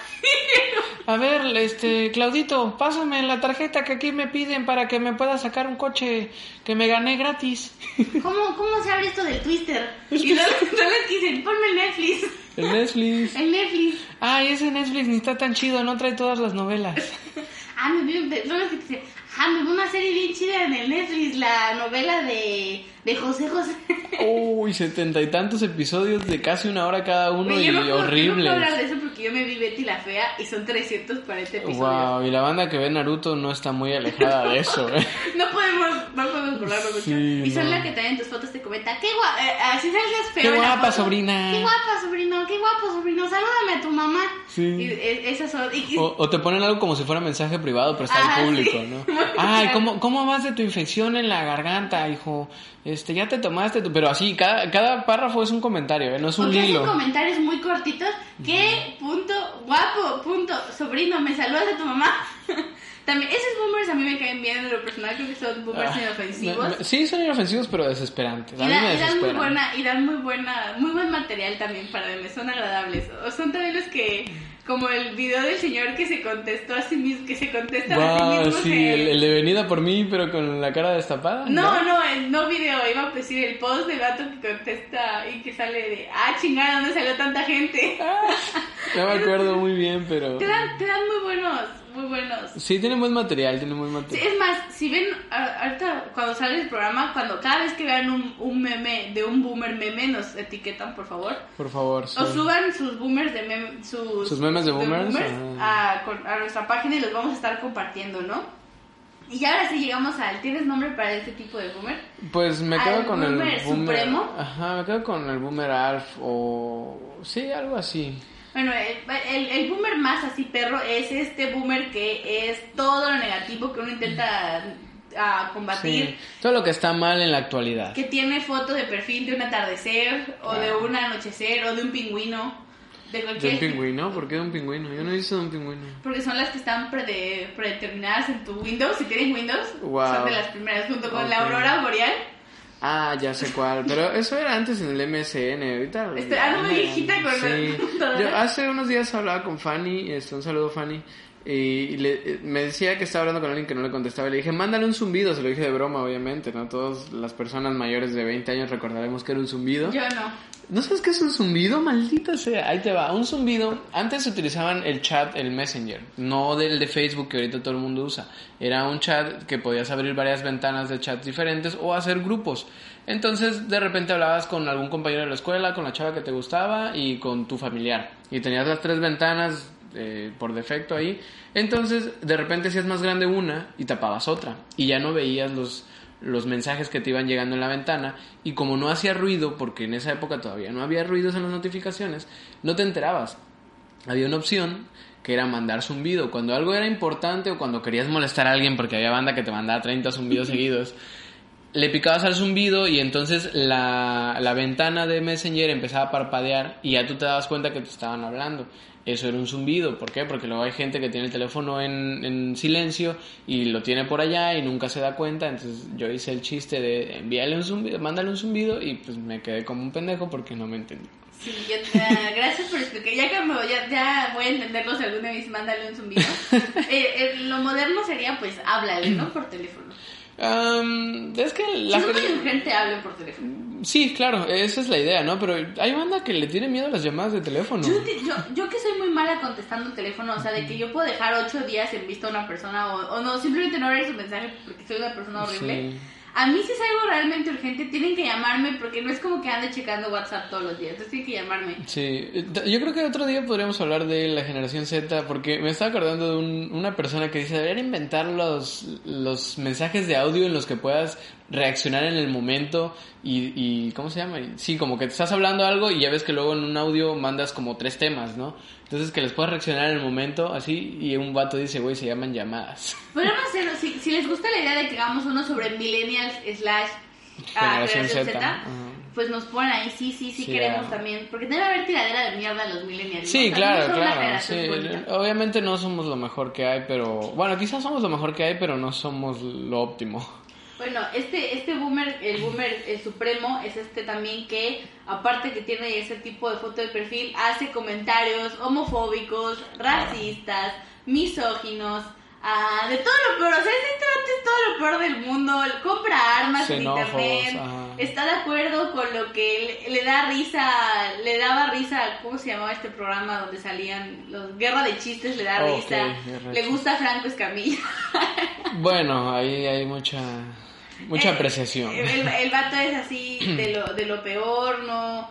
A ver, este, Claudito, pásame la tarjeta que aquí me piden para que me pueda sacar un coche que me gané gratis.
¿Cómo, ¿Cómo se abre esto del Twister? Y no, no les dicen, ponme el Netflix.
El Netflix.
El Netflix.
Ay, ese Netflix ni está tan chido, no trae todas las novelas.
Ah, me vi, ah, me vi una serie bien chida en el Netflix, la novela de, de José José.
Uy, setenta y tantos episodios de casi una hora cada uno y
yo no puedo- Yo no puedo hablar de eso porque yo me vi Betty la Fea y son 340 episodios.
Wow, y la banda que ve Naruto no está muy alejada de eso, ¿eh?
No podemos, no podemos burlarnos mucho.
Sí,
y son
no.
la que también en tus fotos te comenta, qué guapa, así salgas feo
Qué
en
guapa, sobrina.
Qué guapa, sobrino, qué guapo, sobrino, salúdame a tu mamá.
Sí.
Y, e- esas son, y- y-
O, o te ponen algo como si fuera mensaje privado, pero está al público,
sí.
¿no? Ay. ¿cómo, ¿cómo vas de tu infección en la garganta, hijo? Este, ya te tomaste tu... Pero así, cada, cada párrafo es un comentario, ¿eh? No es un
porque
hilo.
comentarios muy cortitos, qué punto, guapo, punto, sobrino, me saludas a tu mamá. También, esos boomers a mí me caen bien en lo personal, creo que son boomers
Ah,
inofensivos.
me- me- sí, son inofensivos, pero desesperantes.
Y,
mí me
dan muy buena, y dan muy buena, muy buen material también para memes, son agradables. O son también los que, como el video del señor que se contestó a sí mismo, que se contesta a sí mismo.
sí,
se-
el, el de venida por mí, pero con la cara destapada.
No, no, el no video, iba a decir el post del gato que contesta y que sale de, ah, chingada, ¿dónde salió tanta gente?
No me acuerdo muy bien, pero...
Te dan, te dan muy buenos, muy buenos.
Sí, tiene buen material, tiene buen
Sí,
material.
es más, si ven, ahorita cuando sale el programa, cuando cada vez que vean un, un meme de un boomer meme, nos etiquetan, por favor.
Por favor, sí.
O suban sus boomers de meme, sus,
Sus memes de boomers,
a, nuestra página y los vamos a estar compartiendo, ¿no? Y ya ahora sí llegamos al. ¿Tienes nombre para este tipo de boomer?
Pues me
¿Al
quedo con el
boomer
boomer.
supremo?
Ajá, me quedo con el boomer Alf o. Sí, algo así.
Bueno, el, el- el boomer más así perro es este boomer que es todo lo negativo que uno intenta ah, combatir.
Sí. Todo lo que está mal en la actualidad.
Que tiene foto de perfil de un atardecer, o de un anochecer, o de un pingüino. De
¿De
cualquier
un pingüino? ¿Por qué de un pingüino? Yo no he visto de un pingüino.
Porque son las que están prede- predeterminadas en tu Windows. Si tienes Windows,
Wow.
son de las primeras, junto con la aurora boreal.
Ah, ya sé cuál. Pero eso era antes en el MSN. Ahorita.
Este, ah, no, muy viejita con
Sí. Yo hace unos días hablaba con Fanny. Este, un saludo, Fanny. Y le, eh, me decía que estaba hablando con alguien que no le contestaba. Y le dije, mándale un zumbido. Se lo dije de broma, obviamente. ¿no? Todas las personas mayores de 20 años recordaremos que era un zumbido.
Yo no.
¿No sabes qué es un zumbido? Maldita sea. Ahí te va. Un zumbido. Antes utilizaban el chat, el Messenger. No del de Facebook que ahorita todo el mundo usa. Era un chat que podías abrir varias ventanas de chat diferentes o hacer grupos. Entonces, de repente hablabas con algún compañero de la escuela, con la chava que te gustaba y con tu familiar. Y tenías las tres ventanas eh, por defecto ahí. Entonces, de repente hacías más grande una y tapabas otra. Y ya no veías los, los mensajes que te iban llegando en la ventana. Y como no hacía ruido, porque en esa época todavía no había ruidos en las notificaciones, no te enterabas. Había una opción que era mandar zumbido. Cuando algo era importante o cuando querías molestar a alguien, porque había banda que te mandaba 30 zumbidos seguidos, le picabas al zumbido y entonces la, la ventana de Messenger empezaba a parpadear y ya tú te dabas cuenta que te estaban hablando. Eso era un zumbido. ¿Por qué? Porque luego hay gente que tiene el teléfono en, en silencio y lo tiene por allá y nunca se da cuenta. Entonces yo hice el chiste de envíale un zumbido, mándale un zumbido y pues me quedé como un pendejo porque no me entendí.
Sí, yo, ah, gracias por explicar. Ya que me voy, ya, ya voy a entenderlo si alguna vez mándale un zumbido. Eh, eh, lo moderno sería, pues, háblale, ¿no? Por teléfono.
Am, es que la
Siento que gente hable por teléfono.
Sí, claro, esa es la idea, ¿no? Pero hay banda que le tiene miedo a las llamadas de teléfono.
Yo, yo, yo que soy muy mala contestando el teléfono, o sea, de que yo puedo dejar ocho días en vista a una persona o, o no, simplemente no abrir su mensaje porque soy una persona horrible.
Sí.
A mí si es algo realmente urgente, tienen que llamarme porque no es como que ande checando WhatsApp todos los días, entonces tienen que llamarme.
Sí, yo creo que otro día podríamos hablar de la generación Z, porque me estaba acordando de un- una persona que dice, deberían inventar los, los mensajes de audio en los que puedas reaccionar en el momento y, y ¿cómo se llama? Sí, como que te estás hablando algo y ya ves que luego en un audio mandas como tres temas, ¿no? Entonces que les puedas reaccionar en el momento así y un vato dice, güey, se llaman llamadas.
Podríamos hacerlo, si, si les gusta la idea de que hagamos uno sobre millennials slash ah,
Generación Z,
pues nos ponen ahí, sí, sí, sí
Sí,
queremos
ah.
también, porque debe haber tiradera de mierda a los millennials. ¿no?
Sí, claro,
no
claro. Sí, obviamente no somos lo mejor que hay, pero bueno, quizás somos lo mejor que hay, pero no somos lo óptimo.
Bueno, este, este boomer, el boomer eh, supremo, es este también que, aparte que tiene ese tipo de foto de perfil, hace comentarios homofóbicos, racistas, misóginos, ah, de todo lo peor. O sea, este es todo lo peor del mundo. Compra armas en internet,
ajá.
está de acuerdo con lo que le, le da risa, le daba risa, ¿cómo se llamaba este programa donde salían los Guerra de Chistes? Le da risa, le gusta Franco Escamilla.
Bueno, ahí hay mucha mucha
Eh,
apreciación.
El, el vato es así de lo, de lo peor, ¿no?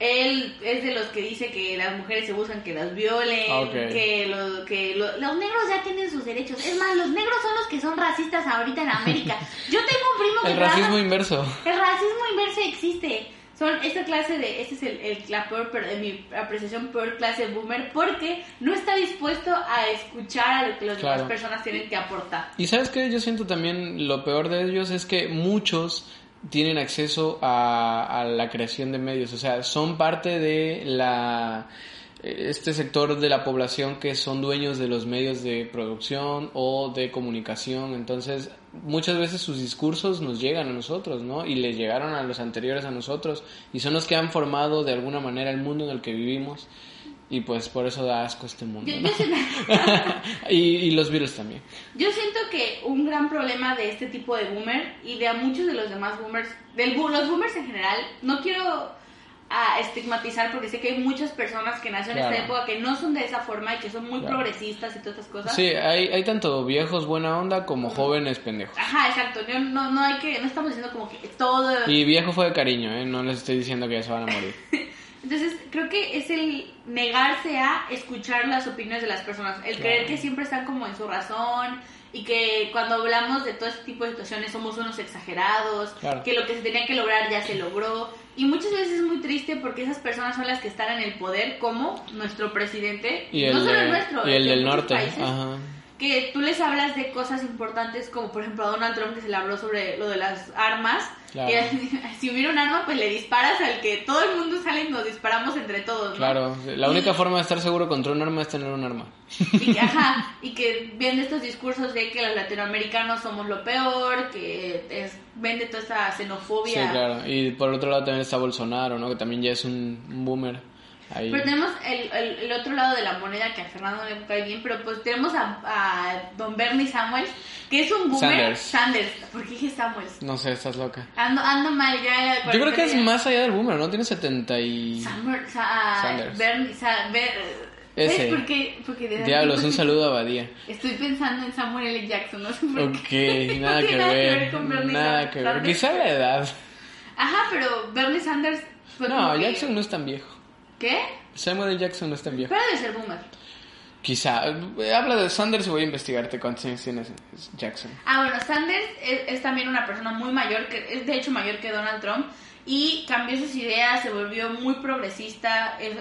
Él es de los que dice que las mujeres se buscan que las violen,
Ok.
que, lo- que lo- los negros ya tienen sus derechos. Es más, los negros son los que son racistas ahorita en América. Yo tengo un primo que
El
trabaja-
racismo inverso.
El racismo inverso existe. Son esta clase de, este es el, el- la peor, per- en mi apreciación, peor clase boomer, porque no está dispuesto a escuchar a lo que las
Claro.
demás personas tienen que aportar.
Y sabes qué, yo siento también lo peor de ellos es que muchos tienen acceso a, a la creación de medios, o sea, son parte de la este sector de la población que son dueños de los medios de producción o de comunicación, entonces muchas veces sus discursos nos llegan a nosotros, ¿no? Y les llegaron a los anteriores a nosotros y son los que han formado de alguna manera el mundo en el que vivimos y pues por eso da asco este mundo.
Yo,
¿no?
yo siento-
y, y los virus también.
Yo siento que un gran problema de este tipo de boomer y de a muchos de los demás boomers, de los boomers en general, no quiero ah, estigmatizar porque sé que hay muchas personas que nacieron en esta época que no son de esa forma y que son muy
Claro.
progresistas y todas estas cosas.
Sí, hay, hay tanto viejos buena onda como jóvenes pendejos.
Ajá, exacto. Yo no, no hay que, no estamos diciendo como que todo.
Y viejo fue de cariño, ¿eh? No les estoy diciendo que ya se van a morir.
Entonces, creo que es el negarse a escuchar las opiniones de las personas, el
Claro.
creer que siempre están como en su razón, y que cuando hablamos de todo este tipo de situaciones somos unos exagerados,
Claro.
que lo que se tenía que lograr ya se logró. Y muchas veces es muy triste porque esas personas son las que están en el poder, como nuestro presidente,
Y el,
no solo el nuestro,
y el
de
del norte.
países,
Ajá.
Que tú les hablas de cosas importantes como por ejemplo a Donald Trump que se le habló sobre lo de las armas
Claro.
que si hubiera un arma pues le disparas al que todo el mundo sale y nos disparamos entre todos ¿no?
Claro, la
Y-
única forma de estar seguro contra un arma es tener un arma.
y que, ajá, y que vende estos discursos de que los latinoamericanos somos lo peor que es, vende toda esa xenofobia
Sí, claro. Y por otro lado también está Bolsonaro, ¿no? Que también ya es un boomer. Ahí.
Pero tenemos el, el, el otro lado de la moneda que a Fernando no le cae bien, pero pues tenemos a, a don Bernie Samuels, que es un boomer.
Sanders.
Sanders. ¿Por qué dije Samuels?
No sé, estás loca.
Ando, ando mal ya.
Yo creo que es más allá del boomer, ¿no? Tiene 70 y...
Summer, sa-
Sanders.
Bernie, sa- Ber-
Ese.
¿Ves por qué? Porque de
Diablos, un saludo a Badía.
Estoy pensando en Samuel L. Jackson, no sé por
Ok,
qué.
nada
No
que
tiene
ver.
con Bernie
Nada
Sanders.
que ver. Quizá la edad.
Ajá, pero Bernie Sanders fue
No,
que-
Jackson no es tan viejo.
¿Qué?
Samuel L. Jackson no es tan viejo.
Pero debe ser boomer.
Quizá. Eh, Habla de Sanders y voy a investigarte cuántos años tiene Jackson.
Ah, bueno, Sanders es, es también una persona muy mayor, que es de hecho mayor que Donald Trump, y cambió sus ideas, se volvió muy progresista, es-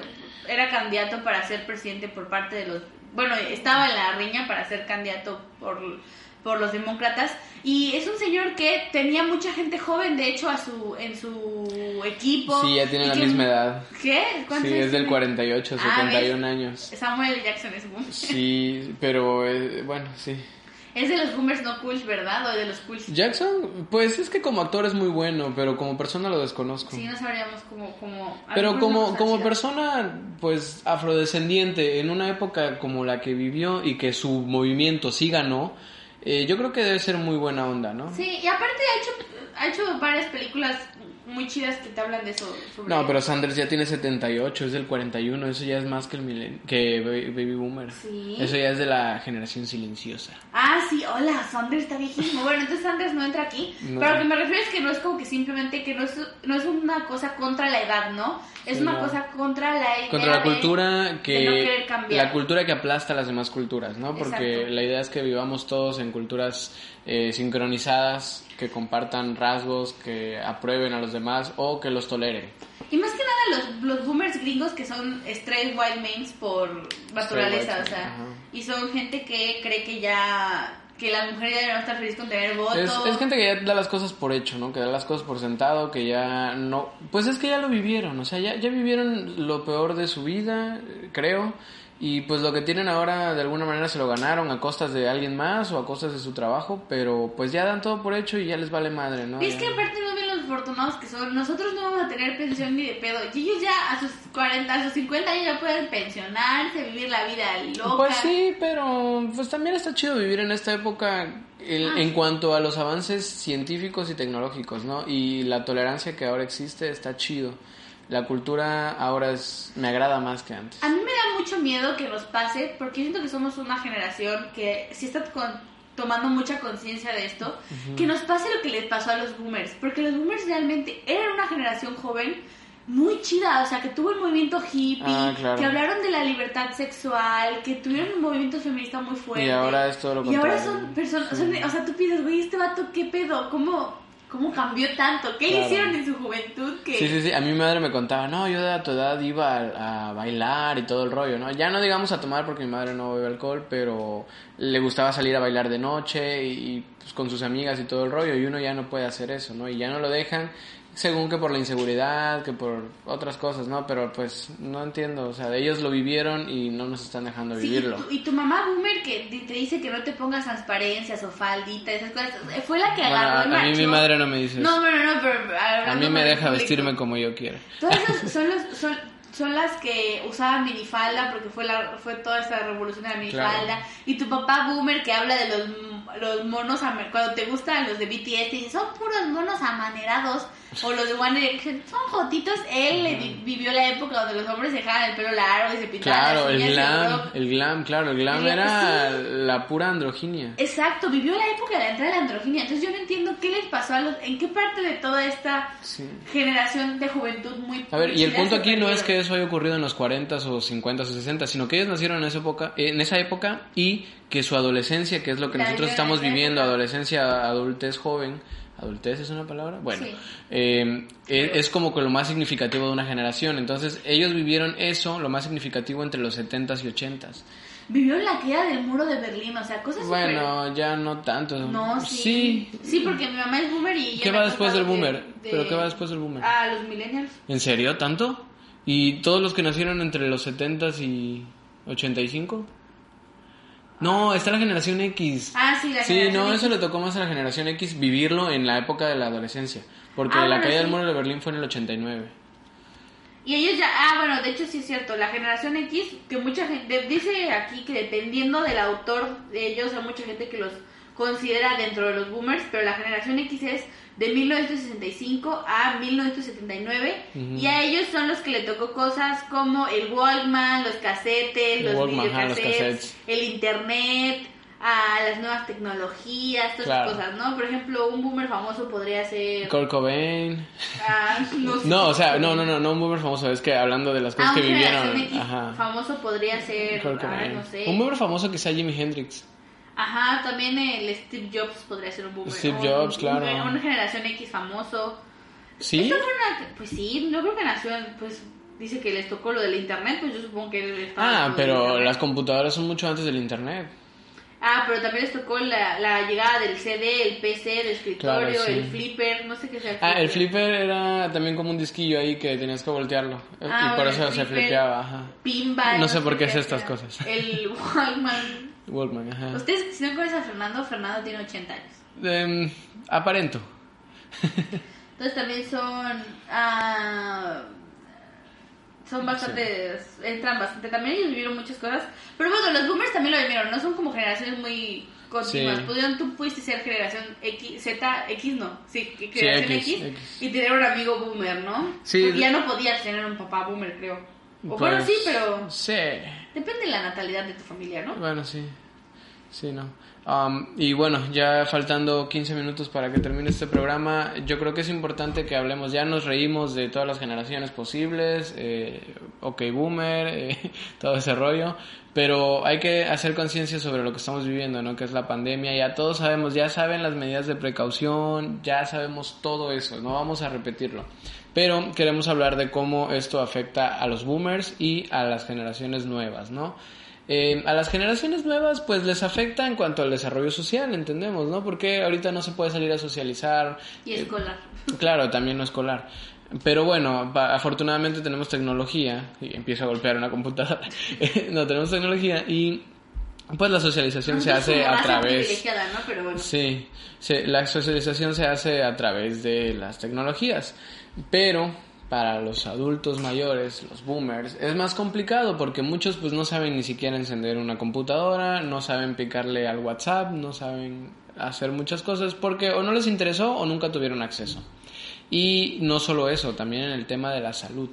era candidato para ser presidente por parte de los... Bueno, estaba en la riña para ser candidato por, por los demócratas, y es un señor que tenía mucha gente joven, de hecho, a su en su equipo.
Sí, ya tiene la
que-
misma edad.
¿Qué? ¿Cuántos
Sí, es del
tiene?
48,
Ah,
71
¿ves?
años.
Samuel Jackson es boomer.
Sí, pero eh, bueno, sí.
Es de los boomers no cool, ¿verdad? O de los cools.
Jackson, pues es que como actor es muy bueno, pero como persona lo desconozco.
Sí, no sabríamos a lo
Pero como, como persona, pues afrodescendiente, en una época como la que vivió y que su movimiento sí ganó, eh, yo creo que debe ser muy buena onda, ¿no?
Sí, y aparte ha hecho, ha hecho varias películas muy chidas que te hablan de eso. Sobre...
No, pero Sanders ya tiene 78, es del 41, eso ya es más que el milen que Baby Boomer.
Sí.
Eso ya es de la generación silenciosa.
Ah, sí, hola, Sanders está viejísimo. Bueno, entonces Sanders no entra aquí.
No.
Pero lo que me refiero es que no es como que simplemente que no es, no es una cosa contra la edad, ¿no? Es
Sí,
una
no.
cosa contra la idea
Contra la cultura que
de no querer cambiar.
la cultura que aplasta a las demás culturas, ¿no? Porque
Exacto.
la idea es que vivamos todos en culturas eh, sincronizadas, que compartan rasgos, que aprueben a los demás o que los toleren.
Y más que nada los, los boomers gringos que son straight white mains por naturaleza, o sea,
ajá.
y son gente que cree que ya que las mujeres ya deben estar felices con tener voto.
Es, es gente que ya da las cosas por hecho, ¿no? Que da las cosas por sentado, que ya no... Pues es que ya lo vivieron, o sea, ya, ya vivieron lo peor de su vida, eh, creo, y pues lo que tienen ahora de alguna manera se lo ganaron a costas de alguien más o a costas de su trabajo, pero pues ya dan todo por hecho y ya les vale madre, ¿no?
Y es que aparte no ven los afortunados que son. Nosotros no vamos a tener pensión ni de pedo. Y ellos ya a sus 40, a sus 50 años ya pueden pensionarse, vivir la vida loca.
Pues sí, pero pues también está chido vivir en esta época el-
Ah.
en cuanto a los avances científicos y tecnológicos, ¿no? Y la tolerancia que ahora existe está chido. La cultura ahora es me agrada más que antes.
A mí me da mucho miedo que nos pase, porque yo siento que somos una generación que sí está con- tomando mucha conciencia de esto, que nos pase lo que les pasó a los boomers, porque los boomers realmente eran una generación joven muy chida, o sea, que tuvo el movimiento hippie,
Ah, claro.
que hablaron de la libertad sexual, que tuvieron un movimiento feminista muy fuerte.
Y ahora es todo lo
Y ahora
contrario.
son personas, son- o sea, tú piensas, güey, este vato, ¿qué pedo? ¿Cómo, cómo cambió tanto? ¿Qué
Claro.
hicieron en su juventud? Que...
Sí, sí, sí. A mi madre me contaba, no, yo de a tu edad iba a, a bailar y todo el rollo, ¿no? Ya no digamos a tomar porque mi madre no bebe alcohol, pero le gustaba salir a bailar de noche y, pues, con sus amigas y todo el rollo y uno ya no puede hacer eso, ¿no? Y ya no lo dejan según que por la inseguridad, que por otras cosas, ¿no? Pero pues no entiendo, o sea, ellos lo vivieron y no nos están dejando
Sí,
vivirlo.
y, tu, y tu mamá boomer que te dice que no te pongas transparencias o faldita, esas cosas, fue la que
Bueno,
agarró y
a, mí mi madre no me dice
No,
eso.
bueno, no, pero
A mí me
el
deja vestirme como yo quiera.
Todas esas son, los, son, son las que usaban minifalda porque fue la fue toda esa revolución de la minifalda.
Claro.
Y tu papá boomer que habla de los, los monos, cuando te gustan los de BTS, dice, son puros monos amanerados. O los de One Direction, son jotitos. Él vi- vivió la época donde los hombres se dejaban el pelo largo y se pintaban
Claro,
las
el
uñas y
glam, el glam, claro, el glam
El-
era
sí.
la pura androginia.
Exacto, vivió la época de la entrada de la androginia. Entonces yo no entiendo qué les pasó a los... ¿En qué parte de toda esta
Sí.
generación de juventud muy...
A ver, y el punto aquí no es que eso haya ocurrido en los 40s o 50s o 60s, sino que ellos nacieron en esa época, en esa época y que su adolescencia, que es lo que
La
nosotros
vivieron
estamos viviendo, adolescencia, adultez joven, adultez es una palabra, bueno,
Sí.
eh, es, es como que lo más significativo de una generación, entonces ellos vivieron eso, lo más significativo entre los 70s y 80s.
Vivió la queda del muro de Berlín, o sea, cosas
Bueno, ya no tanto.
No, sí.
Sí.
Sí, porque mi mamá es boomer y...
¿Qué va después del boomer?
de-
¿Pero qué va después del boomer?
Ah, los millennials.
¿En serio? ¿Tanto? ¿Y todos los que nacieron entre los 70s y 85? No, está la generación X.
Ah, sí, la
Sí,
generación
no,
X.
eso le tocó más a la generación X vivirlo en la época de la adolescencia. Porque
Ah,
la caída del muro de Berlín fue en el 89.
Y ellos ya, ah, bueno, de hecho sí es cierto, la generación X, que mucha gente, dice aquí que dependiendo del autor de ellos, hay mucha gente que los considera dentro de los boomers, pero la generación X es de 1965 a 1979 y a ellos son los que le tocó cosas como el Walkman, los casetes,
El
los
Walkman, los cassettes.
el internet, a las nuevas tecnologías, todas
Claro.
esas cosas, ¿no? Por ejemplo, un boomer famoso podría ser...
Kurt Cobain.
ah, no, sé.
No, o sea, no, no, no, no un boomer famoso, es que hablando de las cosas
Ah,
que
un
vivieron.
X
Ajá.
famoso podría ser,
Kurt
ah,
Cobain.
no sé.
Un boomer famoso quizá Jimi Hendrix.
Ajá, también el Steve Jobs podría ser un boomer.
Steve Jobs,
un-
claro.
un- Una generación X famoso.
¿Sí?
Una- pues sí, yo creo que nació, pues dice que les tocó lo del internet, pues yo supongo que él estaba
Ah, pero las computadoras son mucho antes del internet.
Ah, pero también les tocó la, la llegada del CD, el PC, el escritorio,
Claro, sí.
el flipper, no sé qué sea.
Ah, el flipper era también como un disquillo ahí que tenías que voltearlo.
Ah,
y por
bueno,
eso se flipeaba, ajá.
Pinball.
No sé por qué sé estas cosas.
El Walkman.
Walkman, ajá.
Ustedes, si no conocen a Fernando, Fernando tiene 80 años.
Em, aparento.
Entonces también son. ah, son bastante. Entran bastante. También ellos vivieron muchas cosas. Pero bueno, los boomers también lo vivieron. No son como generaciones muy continuas.
Sí.
Pudieron, tú pudiste ser generación X, Z, X no. Sí, generación
X,
X,
X.
Y tener un amigo boomer, ¿no?
Sí.
Porque ya no podías tener un papá boomer, creo. O bueno,
Pues,
sí, pero.
Sí.
Depende de la natalidad de tu familia, ¿no?
Bueno, sí. Sí, no. Um, y bueno, ya faltando 15 minutos para que termine este programa, yo creo que es importante que hablemos, ya nos reímos de todas las generaciones posibles, eh, ok boomer, eh, todo ese rollo, pero hay que hacer conciencia sobre lo que estamos viviendo, ¿no? Que es la pandemia, ya todos sabemos, ya saben las medidas de precaución, ya sabemos todo eso, no vamos a repetirlo. Pero queremos hablar de cómo esto afecta a los boomers y a las generaciones nuevas, ¿no? Eh, a las generaciones nuevas pues les afecta en cuanto al desarrollo social, entendemos, ¿no? Porque ahorita no se puede salir a socializar.
Y
eh,
escolar.
Claro, también no escolar. Pero bueno, pa- afortunadamente tenemos tecnología, y empiezo a golpear una computadora, no tenemos tecnología y pues la socialización se
Nosotros
hace a través...
¿no? Pero bueno.
Sí, se- la socialización se hace a través de las tecnologías, pero para los adultos mayores, los boomers, es más complicado porque muchos pues no saben ni siquiera encender una computadora, no saben picarle al WhatsApp, no saben hacer muchas cosas porque o no les interesó o nunca tuvieron acceso. Y no solo eso, también en el tema de la salud.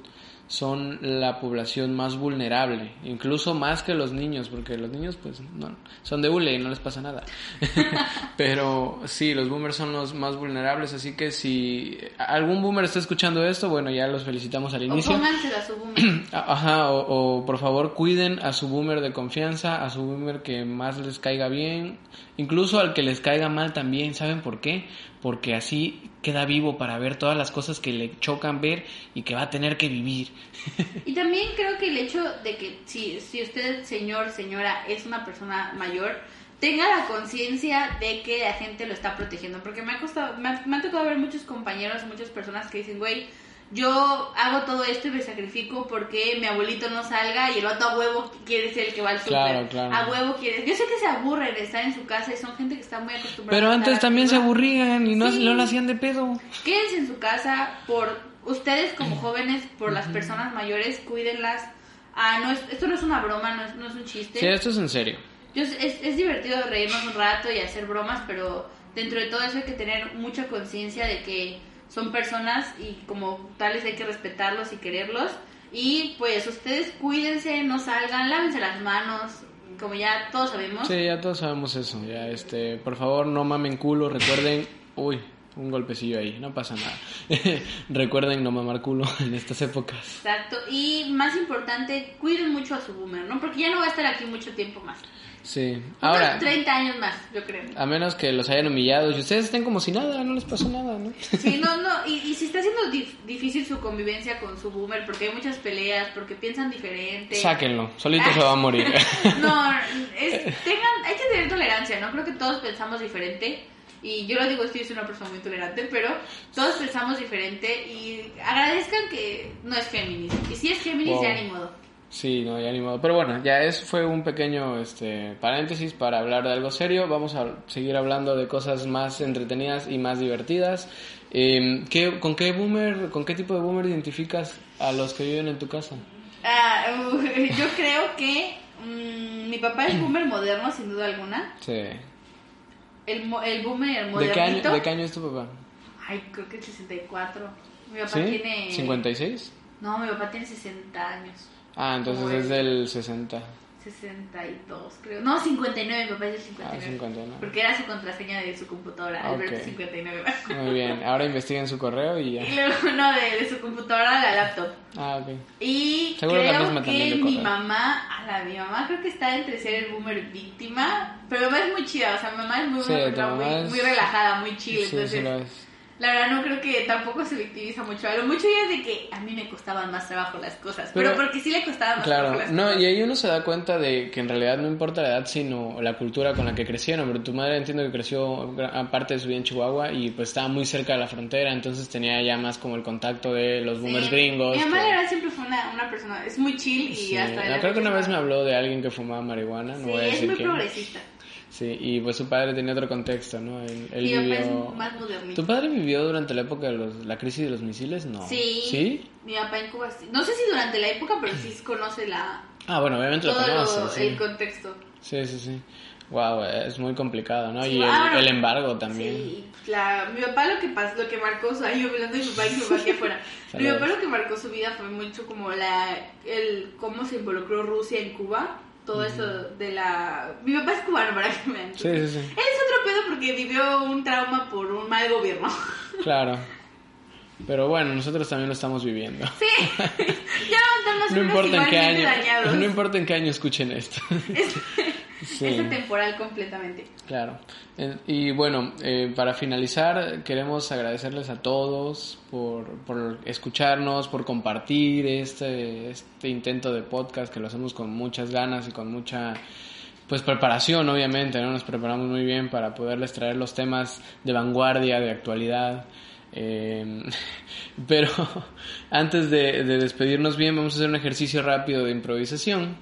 Son la población más vulnerable, incluso más que los niños, porque los niños pues no, son de hule y no les pasa nada. Pero sí, los boomers son los más vulnerables, así que si algún boomer está escuchando esto, bueno, ya los felicitamos al
O
inicio.
pónganselo a su boomer.
Ajá, o, o por favor cuiden a su boomer de confianza, a su boomer que más les caiga bien, incluso al que les caiga mal también, ¿saben por qué? Porque así queda vivo para ver todas las cosas que le chocan ver y que va a tener que vivir.
Y también creo que el hecho de que si, si usted, señor, señora, es una persona mayor, tenga la conciencia de que la gente lo está protegiendo. Porque me ha costado, me ha, me tocado ver muchos compañeros, muchas personas que dicen, güey, yo hago todo esto y me sacrifico porque mi abuelito no salga y el otro a huevo quiere ser el que va al súper.
Claro, claro.
A huevo quiere. Yo sé que se aburren de estar en su casa y son gente que está muy acostumbrada
Pero
a
antes también se aburrían y no,
Sí.
no lo hacían de pedo.
Quédense en su casa por ustedes como jóvenes, por las personas mayores, cuídenlas. Ah, no, es- esto no es una broma, no es, no es un chiste.
Sí, esto es en serio.
Yo es, es divertido reírnos un rato y hacer bromas, pero dentro de todo eso hay que tener mucha conciencia de que son personas y como tales hay que respetarlos y quererlos. Y pues ustedes cuídense, no salgan, lávense las manos, como ya todos sabemos.
Sí, ya todos sabemos eso. Ya, este, por favor, no mamen culo. Recuerden, uy, un golpecillo ahí, no pasa nada. Recuerden no mamar culo en estas épocas.
Exacto. Y más importante, cuiden mucho a su boomer, ¿no? Porque ya no va a estar aquí mucho tiempo más.
Sí.
Ahora,
Ahora,
30 años más, yo creo.
a menos que los hayan humillado y ustedes estén como si nada, no les pasó nada, ¿no?
Sí, no, no, y, y si está haciendo dif- difícil su convivencia con su boomer porque hay muchas peleas, porque piensan diferente.
Sáquenlo, solito se va a morir.
No, es, tengan, hay que tener tolerancia, ¿no? Creo que todos pensamos diferente. Y yo lo digo, estoy soy una persona muy tolerante, pero todos pensamos diferente y agradezcan que no es Géminis. Y si es Géminis,
Wow.
ya ni modo.
Sí, no, ya ni modo. Pero bueno, ya es, fue un pequeño este, paréntesis para hablar de algo serio. Vamos a seguir hablando de cosas más entretenidas y más divertidas. Eh, ¿qué, ¿Con qué boomer, con qué tipo de boomer identificas a los que viven en tu casa?
Ah, uh, yo creo que mm, mi papá es boomer moderno, sin duda alguna.
Sí.
El, mo- el boomer
¿De qué, año,
modernito.
¿De qué año es tu papá?
Ay, creo que el 64. Mi papá
¿Sí?
tiene...
¿56?
No, mi papá tiene 60 años.
Ah, entonces es
el-
del 60.
62, creo. No, 59, mi papá es del 59.
Ah, 59.
Porque era su contraseña de su computadora,
Ok.
Alberto 59.
Muy bien, ahora investiguen su correo y ya.
Y luego, no, de, de su computadora a la laptop.
Ah, ok.
Y
Seguro
creo que mi mamá, a la mi mamá creo que está entre ser el boomer víctima, pero mi mamá es muy chida, o sea, mi mamá es muy,
Sí, mamá
muy,
es-
muy relajada, muy chill,
Sí,
entonces
sí.
La verdad no creo que tampoco se victimiza mucho. A lo mucho ya es de que a mí me costaban más trabajo las cosas, pero,
Pero-
porque sí le costaban más trabajo
Claro,
las
no,
cosas.
y ahí uno se da cuenta de que en realidad no importa la edad, sino la cultura con la que crecieron. Pero tu madre entiendo que creció parte de su vida en Chihuahua y pues estaba muy cerca de la frontera, entonces tenía ya más como el contacto de los boomers
Sí.
gringos.
Mi mamá,
que-
la verdad, siempre fue una, una persona, es muy chill y
Sí,
hasta...
no, creo que una vez me habló de alguien que fumaba marihuana, no
Sí,
voy a
es muy progresista.
Sí, y pues su padre tenía otro contexto, ¿no? Él, él
Mi papá
vivió...
es más modernito.
¿Tu padre vivió durante la época de los- la crisis de los misiles? No.
Sí.
¿Sí?
Mi papá en Cuba sí. No sé si durante la época, pero sí conoce la,
Ah, bueno, obviamente lo
todo lo-
conoce, sí.
el contexto.
Sí, sí, sí. Wow, es muy complicado, ¿no?
Sí,
y el,
ah,
el embargo también.
Sí, la, mi papá lo que pasó, lo que marcó su ay, yo hablando de mi papá y mi papá aquí afuera. mi papá lo que marcó su vida fue mucho como la el cómo se involucró Rusia en Cuba, todo eso de la mi papá es cubano para que me.
Sí, sí, sí.
Él es otro pedo porque vivió un trauma por un mal gobierno.
Claro. Pero bueno, nosotros también lo estamos viviendo.
Sí. ya a
No importa en qué año,
dañados.
no importa en qué año escuchen esto. Sí.
es atemporal completamente.
Claro. Y bueno, eh, para finalizar, queremos agradecerles a todos por, por escucharnos, por compartir este, este intento de podcast que lo hacemos con muchas ganas y con mucha pues preparación, obviamente, ¿no? Nos preparamos muy bien para poderles traer los temas de vanguardia, de actualidad. Eh, pero antes de, de despedirnos bien, vamos a hacer un ejercicio rápido de improvisación.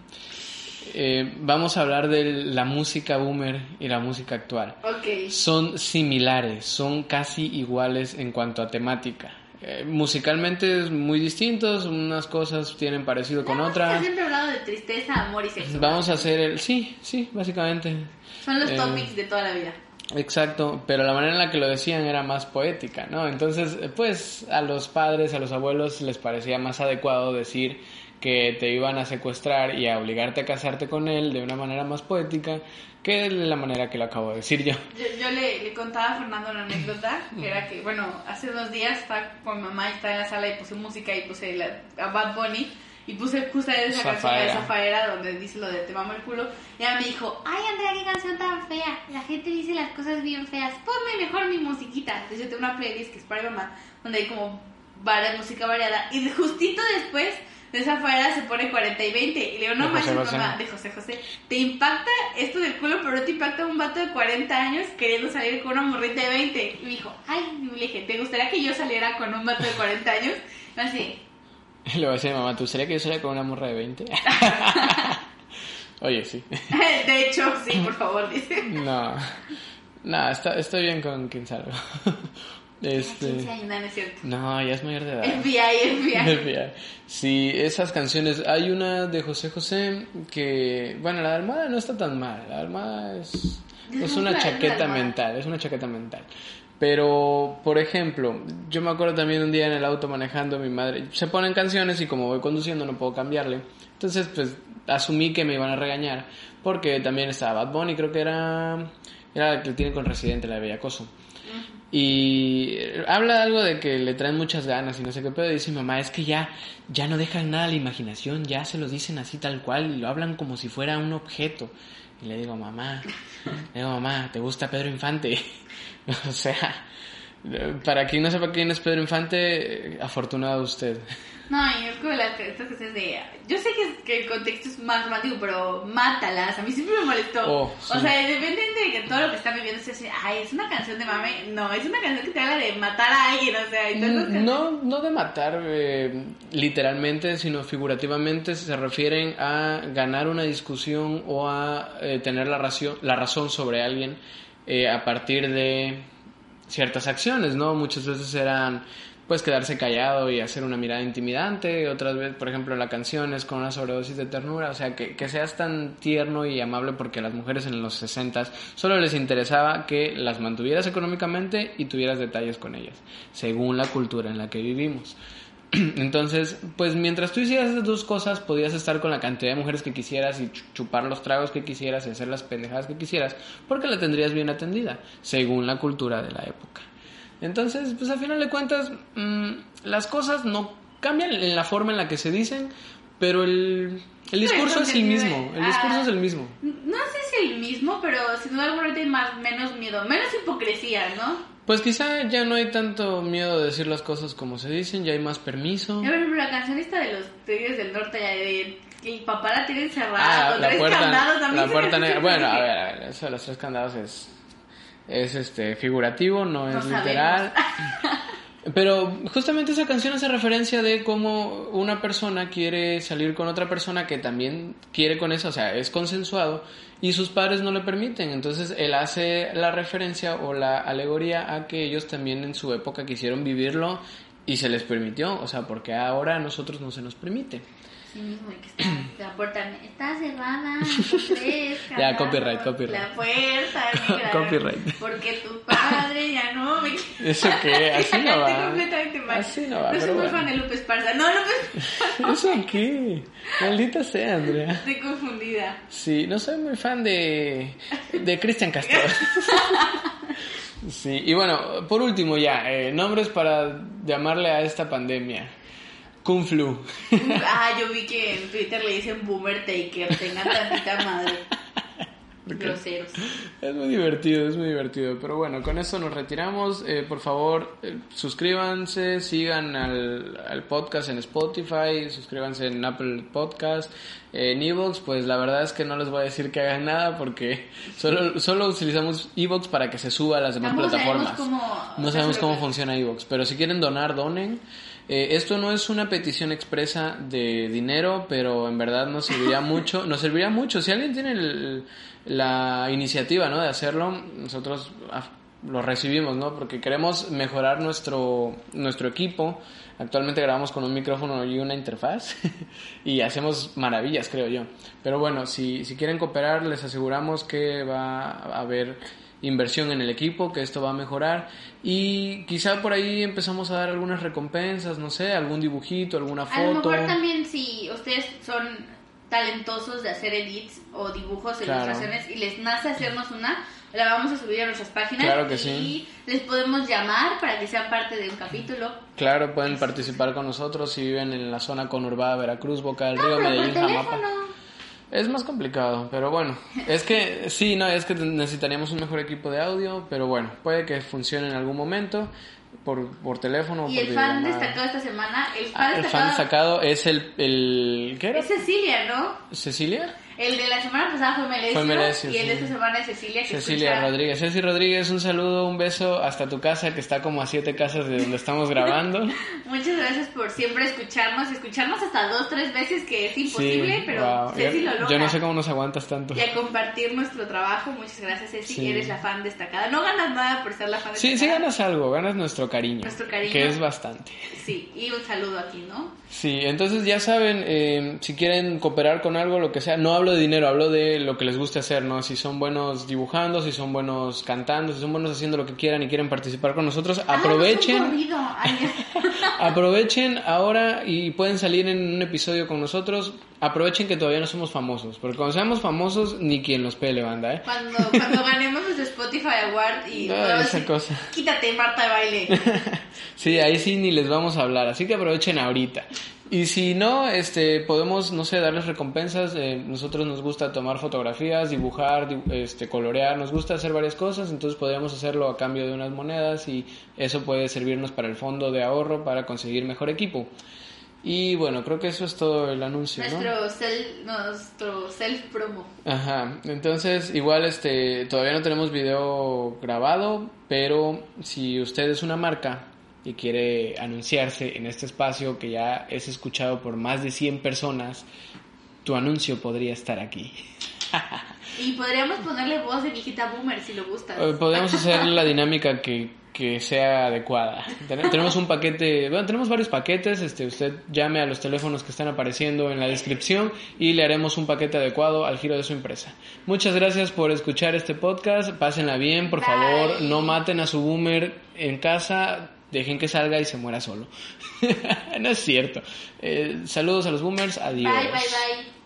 Eh, vamos a hablar de la música boomer y la música actual.
Ok.
Son similares, son casi iguales en cuanto a temática. Eh, musicalmente es muy distintos, unas cosas tienen parecido con otras.
siempre ha hablado de tristeza, amor y sexo.
Vamos a hacer el... Sí, sí, básicamente.
Son los
Eh,
topics de toda la vida.
Exacto, pero la manera en la que lo decían era más poética, ¿no? Entonces, pues a los padres, a los abuelos les parecía más adecuado decir que te iban a secuestrar y a obligarte a casarte con él de una manera más poética que de la manera que lo acabo de decir yo.
Yo, yo le, le contaba a Fernando una anécdota, que era que, bueno, hace dos días estaba con mamá y estaba en la sala y puse música y puse la, a Bad Bunny y puse justo esa canción de
Zafaera.
Zafaera donde dice lo de te mamo el culo y ella me dijo, ay Andrea, qué canción tan fea, la gente dice las cosas bien feas, ponme mejor mi musiquita. Entonces yo tengo una playlist que es para mi mamá, donde hay como varias música variada y justito después de esa fuera se pone 40 y 20 y le digo, no manches mamá, de José José, te impacta esto del culo, pero no te impacta un vato de 40 años queriendo salir con una morrita de 20. Y me dijo, ay, le dije, ¿te gustaría que yo saliera con un vato de 40 años? Y así,
Le voy a decir mamá, ¿tú sería que yo saliera con una morra de 20? Oye, sí.
de hecho, sí, por favor, dice.
No, no, está, estoy bien con quien salga.
15
Este...
años, no, no es cierto.
No, ya es mayor de edad.
FBI, FBI.
FBI. Sí, esas canciones. Hay una de José José que, bueno, la de Almada no está tan mal. La de Almada es, es una
La-
chaqueta mental, es una chaqueta mental. Pero, por ejemplo, yo me acuerdo también un día en el auto manejando mi madre. Se ponen canciones y como voy conduciendo no puedo cambiarle. Entonces, pues, asumí que me iban a regañar. Porque también estaba Bad Bunny, creo que era, era la que tiene con Residente, la de Bellacoso. Y habla algo de que le traen muchas ganas y no sé qué, pero dice mamá, es que ya, ya no dejan nada a la imaginación, ya se lo dicen así tal cual y lo hablan como si fuera un objeto. Y le digo, mamá, le digo, mamá, ¿te gusta Pedro Infante? o sea, para quien no sepa quién es Pedro Infante, afortunado usted.
No, y es como las estas cuestiones de... Yo sé que, que el contexto es más romántico, pero mátalas. A mí siempre me molestó.
Oh, sí.
O sea, depende de que todo lo que están viviendo es así, ay, es una canción de mame. No, es una canción que te habla de matar a alguien, o sea... esas canciones-
No, no de matar eh, literalmente, sino figurativamente se refieren a ganar una discusión o a eh, tener la, ración, la razón sobre alguien eh, a partir de ciertas acciones, ¿no? Muchas veces eran pues quedarse callado y hacer una mirada intimidante, otras veces, por ejemplo, la canción es con una sobredosis de ternura, o sea, que, que seas tan tierno y amable porque a las mujeres en los 60 solo les interesaba que las mantuvieras económicamente y tuvieras detalles con ellas, según la cultura en la que vivimos. Entonces, pues mientras tú hicieras esas dos cosas, podías estar con la cantidad de mujeres que quisieras y chu- chupar los tragos que quisieras y hacer las pendejadas que quisieras, porque la tendrías bien atendida, según la cultura de la época. Entonces, pues al final de cuentas, mm, las cosas no cambian en la forma en la que se dicen, pero el, el discurso es el mismo, el discurso
ah.
es el mismo.
No sé si el mismo, pero sin duda alguna tiene más, menos miedo, menos hipocresía, ¿no?
Pues quizá ya no hay tanto miedo de decir las cosas como se dicen, ya hay más permiso.
Por ejemplo, la canción esta de los Tigres del Norte, ya de que el papá la tiene encerrada
Ah,
con
la
tres
puerta,
candados también.
la
se me
puerta negra. Bueno, a ver, a ver, eso de los tres candados es, es este figurativo, no es literal. Pero justamente esa canción hace referencia de cómo una persona quiere salir con otra persona que también quiere con esa, o sea, es consensuado y sus padres no le permiten. Entonces él hace la referencia o la alegoría a que ellos también en su época quisieron vivirlo y se les permitió, o sea, porque ahora a nosotros no se nos permite.
Sí mismo, de que está, la puerta está cerrada. tres
Ya, copyright, copyright.
La puerta negra.
Copyright.
Porque tu padre ya no me
¿Eso qué? Así no va.
completamente mal.
Así no va,
No soy muy
bueno.
fan de Lupe Esparza. No, Lupe.
¿Eso qué? Maldita sea, Andrea.
Estoy confundida.
Sí, no soy muy fan de, de Cristian Castro. Sí, y bueno, por último ya, eh, nombres para llamarle a esta pandemia. Kung Flu.
Ah, yo vi que en Twitter le dicen Boomer Taker. Tengan tantita madre. Groseros.
Es muy divertido, es muy divertido. Pero bueno, con eso nos retiramos. Eh, por favor, eh, suscríbanse, sigan al, al podcast en Spotify, suscríbanse en Apple Podcast, eh, en Evox. Pues la verdad es que no les voy a decir que hagan nada porque solo, solo utilizamos Evox para que se suba a las demás
Tampoco sabemos
plataformas.
cómo-
no sabemos cómo
que-
funciona Evox, pero si quieren donar, donen. Eh, esto no es una petición expresa de dinero, pero en verdad nos serviría mucho. Nos serviría mucho. Si alguien tiene el- la iniciativa ¿no? de hacerlo, nosotros ah, lo recibimos, ¿no? Porque queremos mejorar nuestro, nuestro equipo. Actualmente grabamos con un micrófono y una interfaz y hacemos maravillas, creo yo. Pero bueno, si, si quieren cooperar, les aseguramos que va a haber inversión en el equipo, que esto va a mejorar y quizá por ahí empezamos a dar algunas recompensas, no sé, algún dibujito, alguna
A lo
foto.
mejor también si ustedes son talentosos de hacer edits o dibujos,
Claro.
ilustraciones y les nace hacernos una, la vamos a subir a nuestras páginas
Claro que
y
sí.
les podemos llamar para que sean parte de un capítulo.
Claro, pueden participar con nosotros si viven en la zona conurbada Veracruz, Boca del
No,
Río, Medellín, Jamapa. Es más complicado, pero bueno, es que sí, no, es que necesitaríamos un mejor equipo de audio, pero bueno, puede que funcione en algún momento por, por teléfono o
Y
por
el fan destacado esta semana, el fan,
Ah, el fan
destacado,
destacado es el, el ¿qué era?
es Cecilia, ¿no?
¿Cecilia?
El de la semana pasada fue Melesio,
Fue Melesio,
y el de
sí.
esta semana es Cecilia. Que
Cecilia
escucha-
Rodríguez. Ceci Rodríguez, un saludo, un beso hasta tu casa, que está como a siete casas de donde estamos grabando.
Muchas gracias por siempre escucharnos, escucharnos hasta dos, tres veces que es imposible,
Sí,
pero
wow.
Ceci lo logra.
yo no sé cómo nos aguantas tanto.
Y a compartir nuestro trabajo. Muchas gracias, Ceci.
Sí.
Eres la fan destacada. No ganas nada por ser la fan
Sí, sí
destacada.
ganas algo, ganas nuestro cariño.
Nuestro cariño.
Que es bastante.
Sí, y un saludo aquí, ¿no?
Sí, entonces ya saben, eh, si quieren cooperar con algo, lo que sea, no hablo de dinero, hablo de lo que les guste hacer, ¿no? Si son buenos dibujando, si son buenos cantando, si son buenos haciendo lo que quieran y quieren participar con nosotros, aprovechen.
un corrido. Ay,
Aprovechen ahora y pueden salir en un episodio con nosotros. Aprovechen que todavía no somos famosos, porque cuando seamos famosos, ni quien los pele, banda, ¿eh?
Cuando, cuando ganemos nuestro Spotify Award y
Ah,
podamos
esa
decir,
cosa.
quítate Marta de baile.
Sí, ahí sí ni les vamos a hablar, así que aprovechen ahorita. Y si no, este, podemos, no sé, darles recompensas. eh, nosotros nos gusta tomar fotografías, dibujar, di- este, colorear, nos gusta hacer varias cosas, entonces podríamos hacerlo a cambio de unas monedas y eso puede servirnos para el fondo de ahorro para conseguir mejor equipo. Y bueno, creo que eso es todo el anuncio, ¿no?
nuestro, self, nuestro self promo.
Ajá, entonces igual este todavía no tenemos video grabado, pero si usted es una marca y quiere anunciarse en este espacio que ya es escuchado por más de 100 personas, tu anuncio podría estar aquí.
Y podríamos ponerle voz de viejita boomer si lo gustas.
Eh, Podemos hacer la dinámica que, que sea adecuada. Ten- Tenemos un paquete, bueno, tenemos varios paquetes, este, usted llame a los teléfonos que están apareciendo en la descripción y le haremos un paquete adecuado al giro de su empresa. Muchas gracias por escuchar este podcast, pásenla bien, por
Bye.
favor, no maten a su boomer en casa, dejen que salga y se muera solo. no es cierto. Eh, saludos a los boomers, adiós.
Bye, bye, bye.